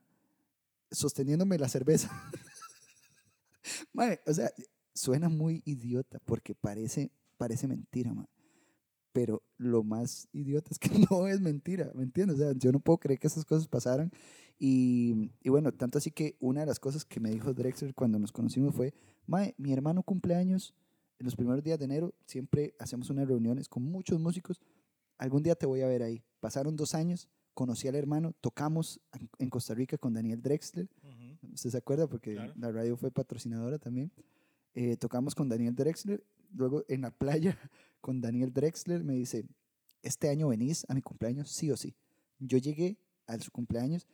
sosteniéndome la cerveza. mae, o sea, suena muy idiota, porque parece, parece mentira, mae. Pero lo más idiota es que no es mentira, ¿me entiendes? O sea, yo no puedo creer que esas cosas pasaran. Y, y, bueno, tanto así que una de las cosas que me dijo Drexler cuando nos conocimos fue, Mae, mi hermano cumpleaños en los primeros días de enero, siempre hacemos unas reuniones con muchos músicos, algún día te voy a ver ahí. Pasaron dos años, conocí al hermano, tocamos en Costa Rica con Daniel Drexler, uh -huh. ¿usted se acuerda? Porque claro. la radio fue patrocinadora también. Eh, tocamos con Daniel Drexler, luego en la playa con Daniel Drexler me dice, este año venís a mi cumpleaños, sí o sí. Yo llegué a su cumpleaños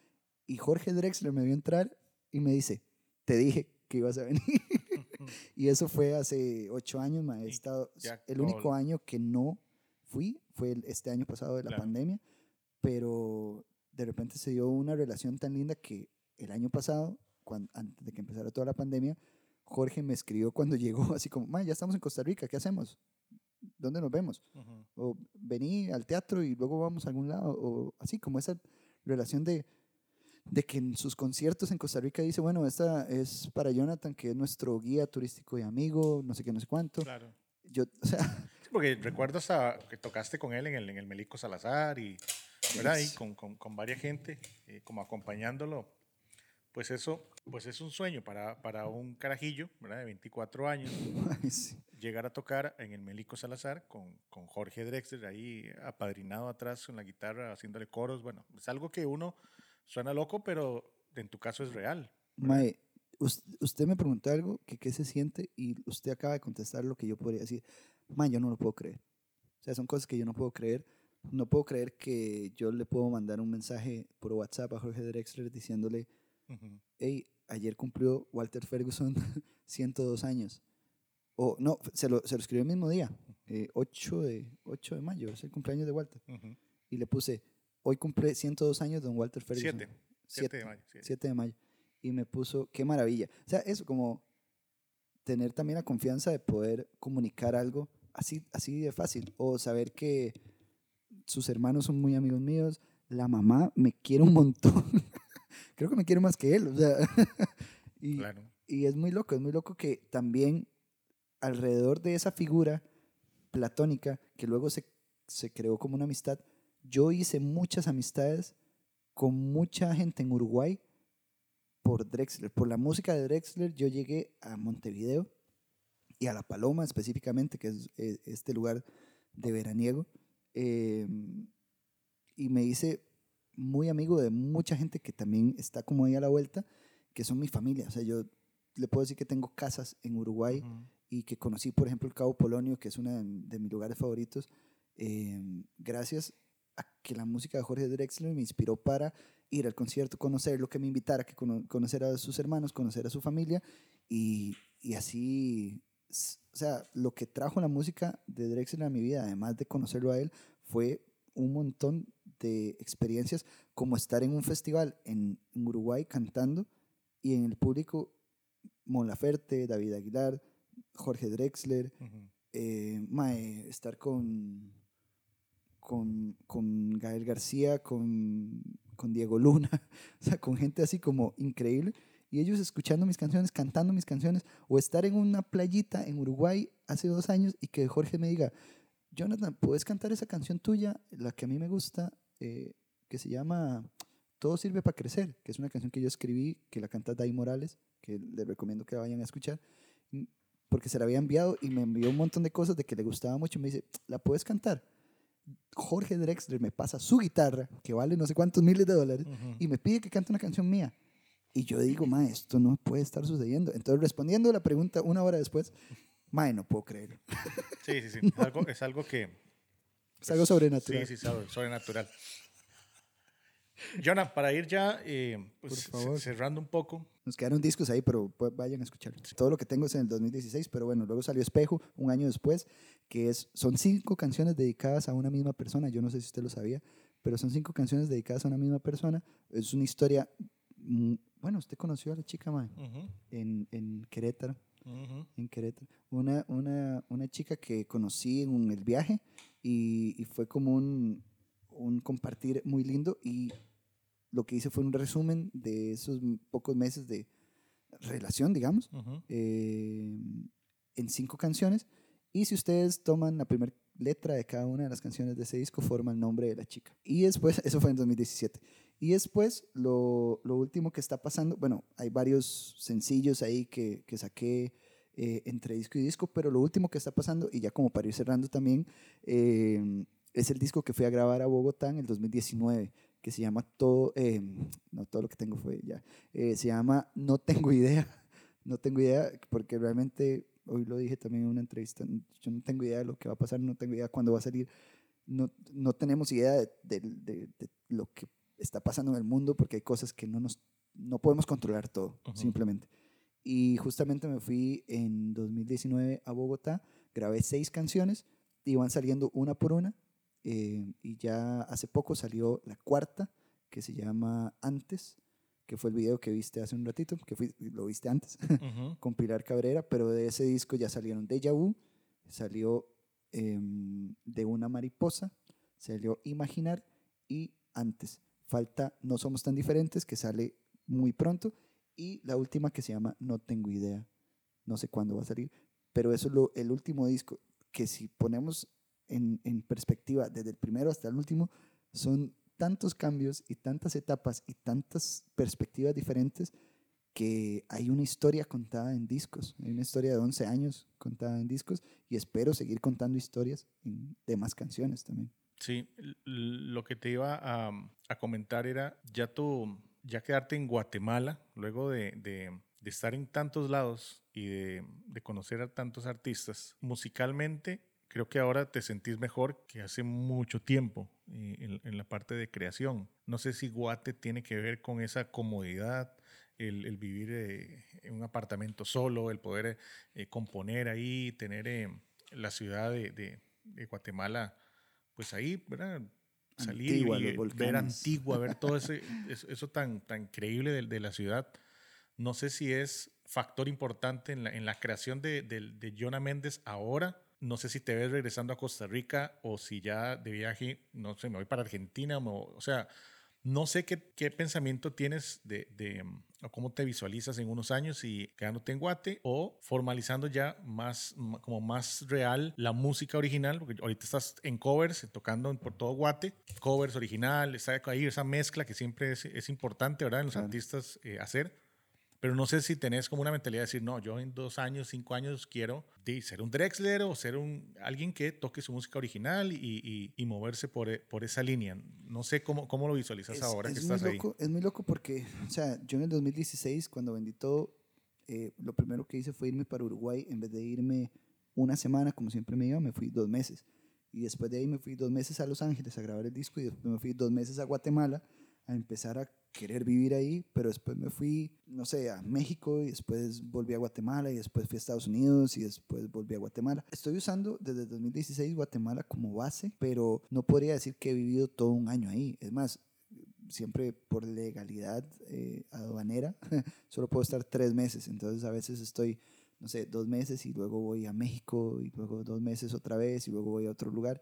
y Jorge Drexler me vio entrar y me dice, te dije que ibas a venir. y eso fue hace ocho años, ma. He estado, el único año que no fui fue este año pasado de la claro. pandemia, pero de repente se dio una relación tan linda que el año pasado, cuando, antes de que empezara toda la pandemia, Jorge me escribió cuando llegó, así como, ma, ya estamos en Costa Rica, ¿qué hacemos? ¿Dónde nos vemos? Uh -huh. O vení al teatro y luego vamos a algún lado, o así como esa relación de, de que en sus conciertos en Costa Rica dice, bueno, esta es para Jonathan, que es nuestro guía turístico y amigo, no sé qué, no sé cuánto. Claro. Yo, o sea... Sí, porque recuerdo hasta que tocaste con él en el, en el Melico Salazar y, ¿verdad? y con, con, con varias gente, eh, como acompañándolo. Pues eso, pues es un sueño para, para un carajillo, ¿verdad? De 24 años. Ay, sí. Llegar a tocar en el Melico Salazar con, con Jorge Drexler ahí apadrinado atrás con la guitarra, haciéndole coros. Bueno, es algo que uno Suena loco, pero en tu caso es real. Mae, usted me preguntó algo que qué se siente y usted acaba de contestar lo que yo podría decir. Mae, yo no lo puedo creer. O sea, son cosas que yo no puedo creer. No puedo creer que yo le puedo mandar un mensaje por WhatsApp a Jorge Drexler diciéndole, uh -huh. hey, ayer cumplió Walter Ferguson 102 años. O no, se lo, se lo escribió el mismo día, eh, 8, de, 8 de mayo, es el cumpleaños de Walter. Uh -huh. Y le puse, hoy cumple 102 años don Walter Ferguson. 7. 7 de mayo. 7 de mayo. Y me puso, qué maravilla. O sea, eso como tener también la confianza de poder comunicar algo así, así de fácil. O saber que sus hermanos son muy amigos míos. La mamá me quiere un montón. Creo que me quiere más que él. O sea, y, claro. y es muy loco, es muy loco que también alrededor de esa figura platónica que luego se, se creó como una amistad, yo hice muchas amistades con mucha gente en Uruguay por Drexler. Por la música de Drexler yo llegué a Montevideo y a La Paloma específicamente, que es este lugar de veraniego. Eh, y me hice muy amigo de mucha gente que también está como ahí a la vuelta, que son mi familia. O sea, yo le puedo decir que tengo casas en Uruguay uh -huh. y que conocí, por ejemplo, el Cabo Polonio, que es uno de, mis lugares favoritos, eh, gracias a que la música de Jorge Drexler me inspiró para ir al concierto, conocer lo que me invitara, que cono conocer a sus hermanos, conocer a su familia y, y, así, o sea, lo que trajo la música de Drexler a mi vida, además de conocerlo a él, fue un montón de experiencias como estar en un festival en, en Uruguay cantando y en el público Mon Laferte, David Aguilar, Jorge Drexler, uh -huh. eh, mae, estar con con, con Gael García, con, con Diego Luna, o sea, con gente así como increíble. Y ellos escuchando mis canciones, cantando mis canciones, o estar en una playita en Uruguay hace dos años y que Jorge me diga, Jonathan, ¿puedes cantar esa canción tuya, la que a mí me gusta, eh, que se llama Todo sirve para crecer, que es una canción que yo escribí, que la canta Dai Morales, que les recomiendo que vayan a escuchar, porque se la había enviado y me envió un montón de cosas de que le gustaba mucho y me dice, ¿la puedes cantar? Jorge Drexler me pasa su guitarra, que vale no sé cuántos miles de dólares, uh -huh. y me pide que cante una canción mía. Y yo digo, ma, esto no puede estar sucediendo. Entonces, respondiendo a la pregunta una hora después, ma, no puedo creerlo. Sí, sí, sí. no. es, algo, es algo que... Es algo sobrenatural. Sí, sí, sobrenatural. Jonah, para ir ya eh, pues, cerrando un poco. Nos quedaron discos ahí, pero pues, vayan a escuchar. Todo lo que tengo es en el 2016, pero bueno, luego salió Espejo un año después, que es, son cinco canciones dedicadas a una misma persona. Yo no sé si usted lo sabía, pero son cinco canciones dedicadas a una misma persona. Es una historia. Mm, bueno, usted conoció a la chica, man, uh -huh. en, en Querétaro. en Querétaro. Una, una, una chica que conocí en el viaje y, y fue como un, un compartir muy lindo y lo que hice fue un resumen de esos pocos meses de relación, digamos, eh, en cinco canciones. Y si ustedes toman la primera letra de cada una de las canciones de ese disco, forma el nombre de la chica. Y después, eso fue en 2017. Y después, lo, lo último que está pasando, bueno, hay varios sencillos ahí que, que saqué eh, entre disco y disco, pero lo último que está pasando, y ya como para ir cerrando también, eh, es el disco que fui a grabar a Bogotá en el 2019 que se llama Todo, eh, no todo lo que tengo fue ya, eh, se llama No tengo idea, no tengo idea, porque realmente, hoy lo dije también en una entrevista, yo no tengo idea de lo que va a pasar, no tengo idea de cuándo va a salir, no, no tenemos idea de, de, lo que está pasando en el mundo, porque hay cosas que no, nos, no podemos controlar todo, simplemente. Y justamente me fui en 2019 a Bogotá, grabé seis canciones, iban saliendo una por una, eh, y ya hace poco salió la cuarta, que se llama Antes, que fue el video que viste hace un ratito, que lo viste antes, con Pilar Cabrera, pero de ese disco ya salieron Deja Vu, salió em, De una mariposa, salió Imaginar y Antes. Falta No Somos Tan Diferentes, que sale muy pronto, y la última que se llama No Tengo Idea, no sé cuándo va a salir, pero eso es lo, el último disco que si ponemos en, en perspectiva, desde el primero hasta el último, son tantos cambios y tantas etapas y tantas perspectivas diferentes que hay una historia contada en discos, hay una historia de 11 años contada en discos y espero seguir contando historias en demás canciones también. Sí, lo que te iba a, a comentar era ya tú, ya quedarte en Guatemala, luego de, de, de estar en tantos lados y de, de, conocer a tantos artistas, musicalmente, creo que ahora te sentís mejor que hace mucho tiempo eh, en, la parte de creación. No sé si Guate tiene que ver con esa comodidad, el, vivir eh, en un apartamento solo, el poder eh, componer ahí, tener la ciudad de, Guatemala, pues ahí, ¿verdad? Salir y ver Antigua, ver todo ese, eso, tan, tan increíble de, de, la ciudad. No sé si es factor importante en la, en la creación de, de Jonah Méndez ahora no sé si te ves regresando a Costa Rica o si ya de viaje, no sé, me voy para Argentina. O, sea, no sé qué, qué pensamiento tienes de, de, o cómo te visualizas en unos años y quedándote en Guate o formalizando ya más, como más real la música original, porque ahorita estás en covers, tocando por todo Guate, covers original, está ahí esa mezcla que siempre es, es importante, ¿verdad? En los artistas eh, hacer pero no sé si tenés como una mentalidad de decir, no, yo en dos años, cinco años quiero ser un Drexler o ser un, alguien que toque su música original y, y, moverse por, e, por, esa línea. No sé cómo, cómo lo visualizas ahora que estás loco, ahí. Es muy loco porque, o sea, yo en el 2016, cuando vendí todo, eh, lo primero que hice fue irme para Uruguay. En vez de irme una semana, como siempre me iba, me fui dos meses. Y después de ahí me fui dos meses a Los Ángeles a grabar el disco y después me fui dos meses a Guatemala a empezar a querer vivir ahí, pero después me fui, no sé, a México y después volví a Guatemala y después fui a Estados Unidos y después volví a Guatemala. Estoy usando desde 2016 Guatemala como base, pero no podría decir que he vivido todo un año ahí. Es más, siempre por legalidad eh, aduanera, solo puedo estar tres meses, entonces a veces estoy, no sé, dos meses y luego voy a México y luego dos meses otra vez y luego voy a otro lugar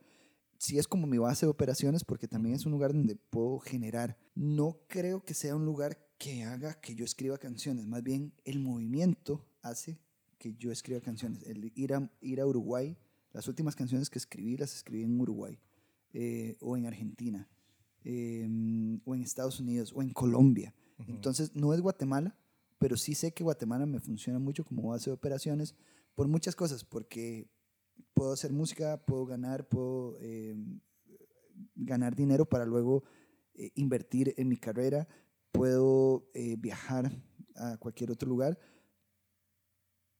sí es como mi base de operaciones porque también es un lugar donde puedo generar. No creo que sea un lugar que haga que yo escriba canciones, más bien el movimiento hace que yo escriba canciones. El ir a, ir a Uruguay, las últimas canciones que escribí las escribí en Uruguay eh, o en Argentina em, o en Estados Unidos o en Colombia. Entonces no es Guatemala, pero sí sé que Guatemala me funciona mucho como base de operaciones por muchas cosas, porque puedo hacer música, puedo ganar, puedo eh, ganar dinero para luego eh, invertir en mi carrera, puedo eh, viajar a cualquier otro lugar.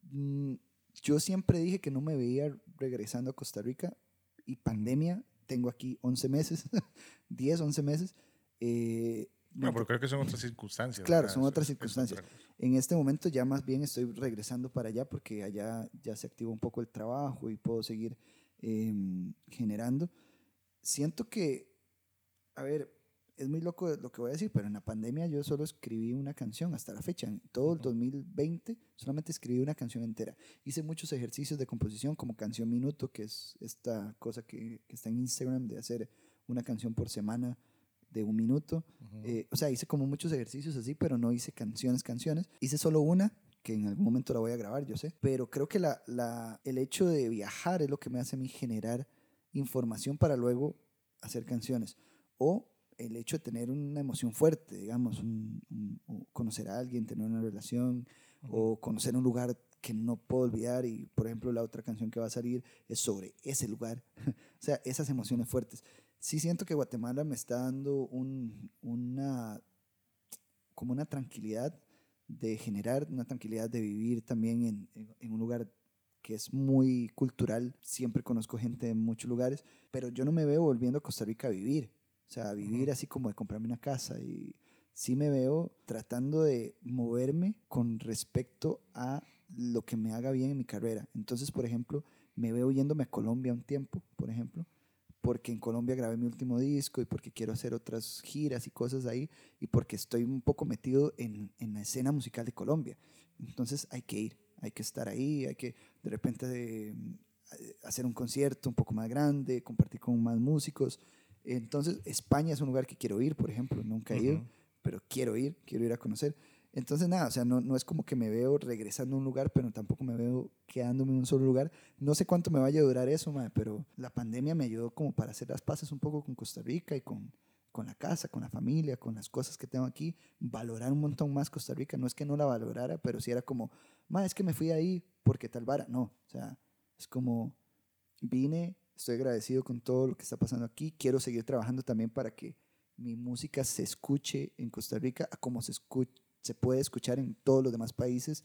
Mm, yo siempre dije que no me veía regresando a Costa Rica y pandemia, tengo aquí 11 meses, 10, 11 meses. No, pero creo que son otras circunstancias. Claro, son otras circunstancias. En este momento ya más bien estoy regresando para allá porque allá ya se activó un poco el trabajo y puedo seguir em, generando. Siento que, a ver, es muy loco lo que voy a decir, pero en la pandemia yo solo escribí una canción hasta la fecha. En todo el 2020 solamente escribí una canción entera. Hice muchos ejercicios de composición como Canción Minuto, que es esta cosa que, que está en Instagram de hacer una canción por semana de un minuto. Eh, o sea, hice como muchos ejercicios así, pero no hice canciones, canciones. Hice solo una que en algún momento la voy a grabar, yo sé. Pero creo que la, la, el hecho de viajar es lo que me hace a mí generar información para luego hacer canciones. O el hecho de tener una emoción fuerte, digamos, conocer a alguien, tener una relación o conocer un lugar que no puedo olvidar y, por ejemplo, la otra canción que va a salir es sobre ese lugar. o sea, esas emociones fuertes. Sí siento que Guatemala me está dando un, una, como una tranquilidad de generar, una tranquilidad de vivir también en, en un lugar que es muy cultural. Siempre conozco gente de muchos lugares, pero yo no me veo volviendo a Costa Rica a vivir. O sea, vivir así como de comprarme una casa y sí me veo tratando de moverme con respecto a lo que me haga bien en mi carrera. Entonces, por ejemplo, me veo yéndome a Colombia un tiempo, por ejemplo, porque en Colombia grabé mi último disco y porque quiero hacer otras giras y cosas ahí y porque estoy un poco metido en, en la escena musical de Colombia. Entonces hay que ir, hay que estar ahí, hay que de repente de, eh, hacer un concierto un poco más grande, compartir con más músicos. Entonces, España es un lugar que quiero ir, por ejemplo, nunca he ido, pero quiero ir, quiero ir a conocer. Entonces, nada, o sea, no, no es como que me veo regresando a un lugar, pero tampoco me veo quedándome en un solo lugar. No sé cuánto me vaya a durar eso, pero la pandemia me ayudó como para hacer las paces un poco con Costa Rica y con, con la casa, con la familia, con las cosas que tengo aquí, valorar un montón más Costa Rica. No es que no la valorara, pero sí era como, ma, es que me fui ahí porque tal vara. No, o sea, es como, vine, Estoy agradecido con todo lo que está pasando aquí. Quiero seguir trabajando también para que mi música se escuche en Costa Rica como se, se puede escuchar en todos los demás países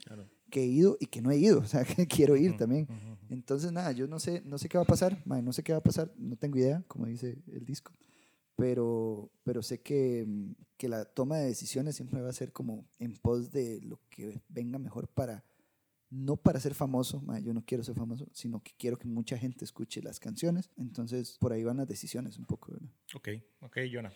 que he ido y que no he ido. O sea, que quiero ir también. Entonces, nada, yo no sé, no sé qué va a pasar. no sé qué va a pasar. No tengo idea, como dice el disco. Pero, pero sé que, que la toma de decisiones siempre va a ser como en pos de lo que venga mejor para no para ser famoso, yo no quiero ser famoso, sino que quiero que mucha gente escuche las canciones. Entonces, por ahí van las decisiones un poco. ¿verdad? Ok, ok, Jonah.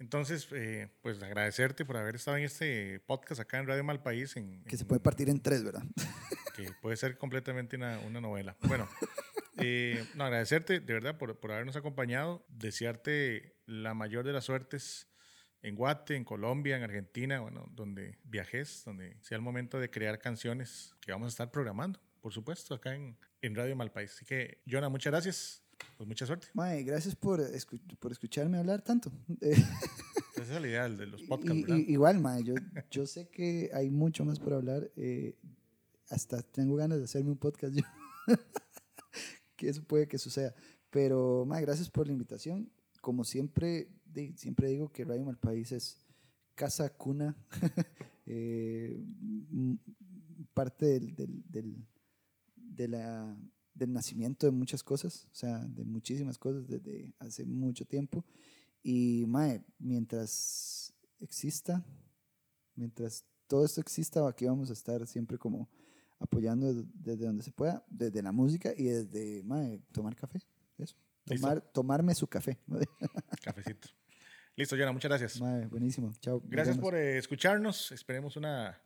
Entonces, eh, pues agradecerte por haber estado en este podcast acá en Radio Malpaís. En, que se puede partir en tres, ¿verdad? Que puede ser completamente una, una novela. Bueno, eh, no, agradecerte de verdad por, por habernos acompañado, desearte la mayor de las suertes en Guate, en Colombia, en Argentina, bueno, donde viajes, donde sea el momento de crear canciones que vamos a estar programando, por supuesto, acá en, en Radio Malpaís. Así que, Jonah, muchas gracias. Pues mucha suerte. Mae, gracias por, por escucharme hablar tanto. Esa es la idea de los podcasts, ¿verdad? igual, Mae, yo, yo sé que hay mucho más por hablar. Eh, hasta tengo ganas de hacerme un podcast yo. que eso puede que suceda. Pero, Mae, gracias por la invitación. Como siempre, siempre digo que Radio Malpaís es casa, cuna, eh, parte del, del, del, de la, del nacimiento de muchas cosas, o sea, de muchísimas cosas desde hace mucho tiempo. Y, mae, mientras exista, mientras todo esto exista, aquí vamos a estar siempre como apoyando desde donde se pueda, desde la música y desde, mae, tomar café, eso. Tomar, tomarme su café. Cafecito. Listo, Yana, muchas gracias. buenísimo. Chao. Gracias por eh, escucharnos. Esperemos una,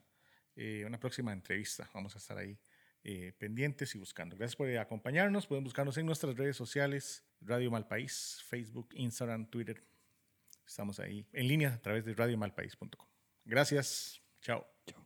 eh, una próxima entrevista. Vamos a estar ahí eh, pendientes y buscando. Gracias por acompañarnos. Pueden buscarnos en nuestras redes sociales, Radio Malpaís, Facebook, Instagram, Twitter. Estamos ahí en línea a través de radiomalpaís.com. Gracias. Chao. Chao.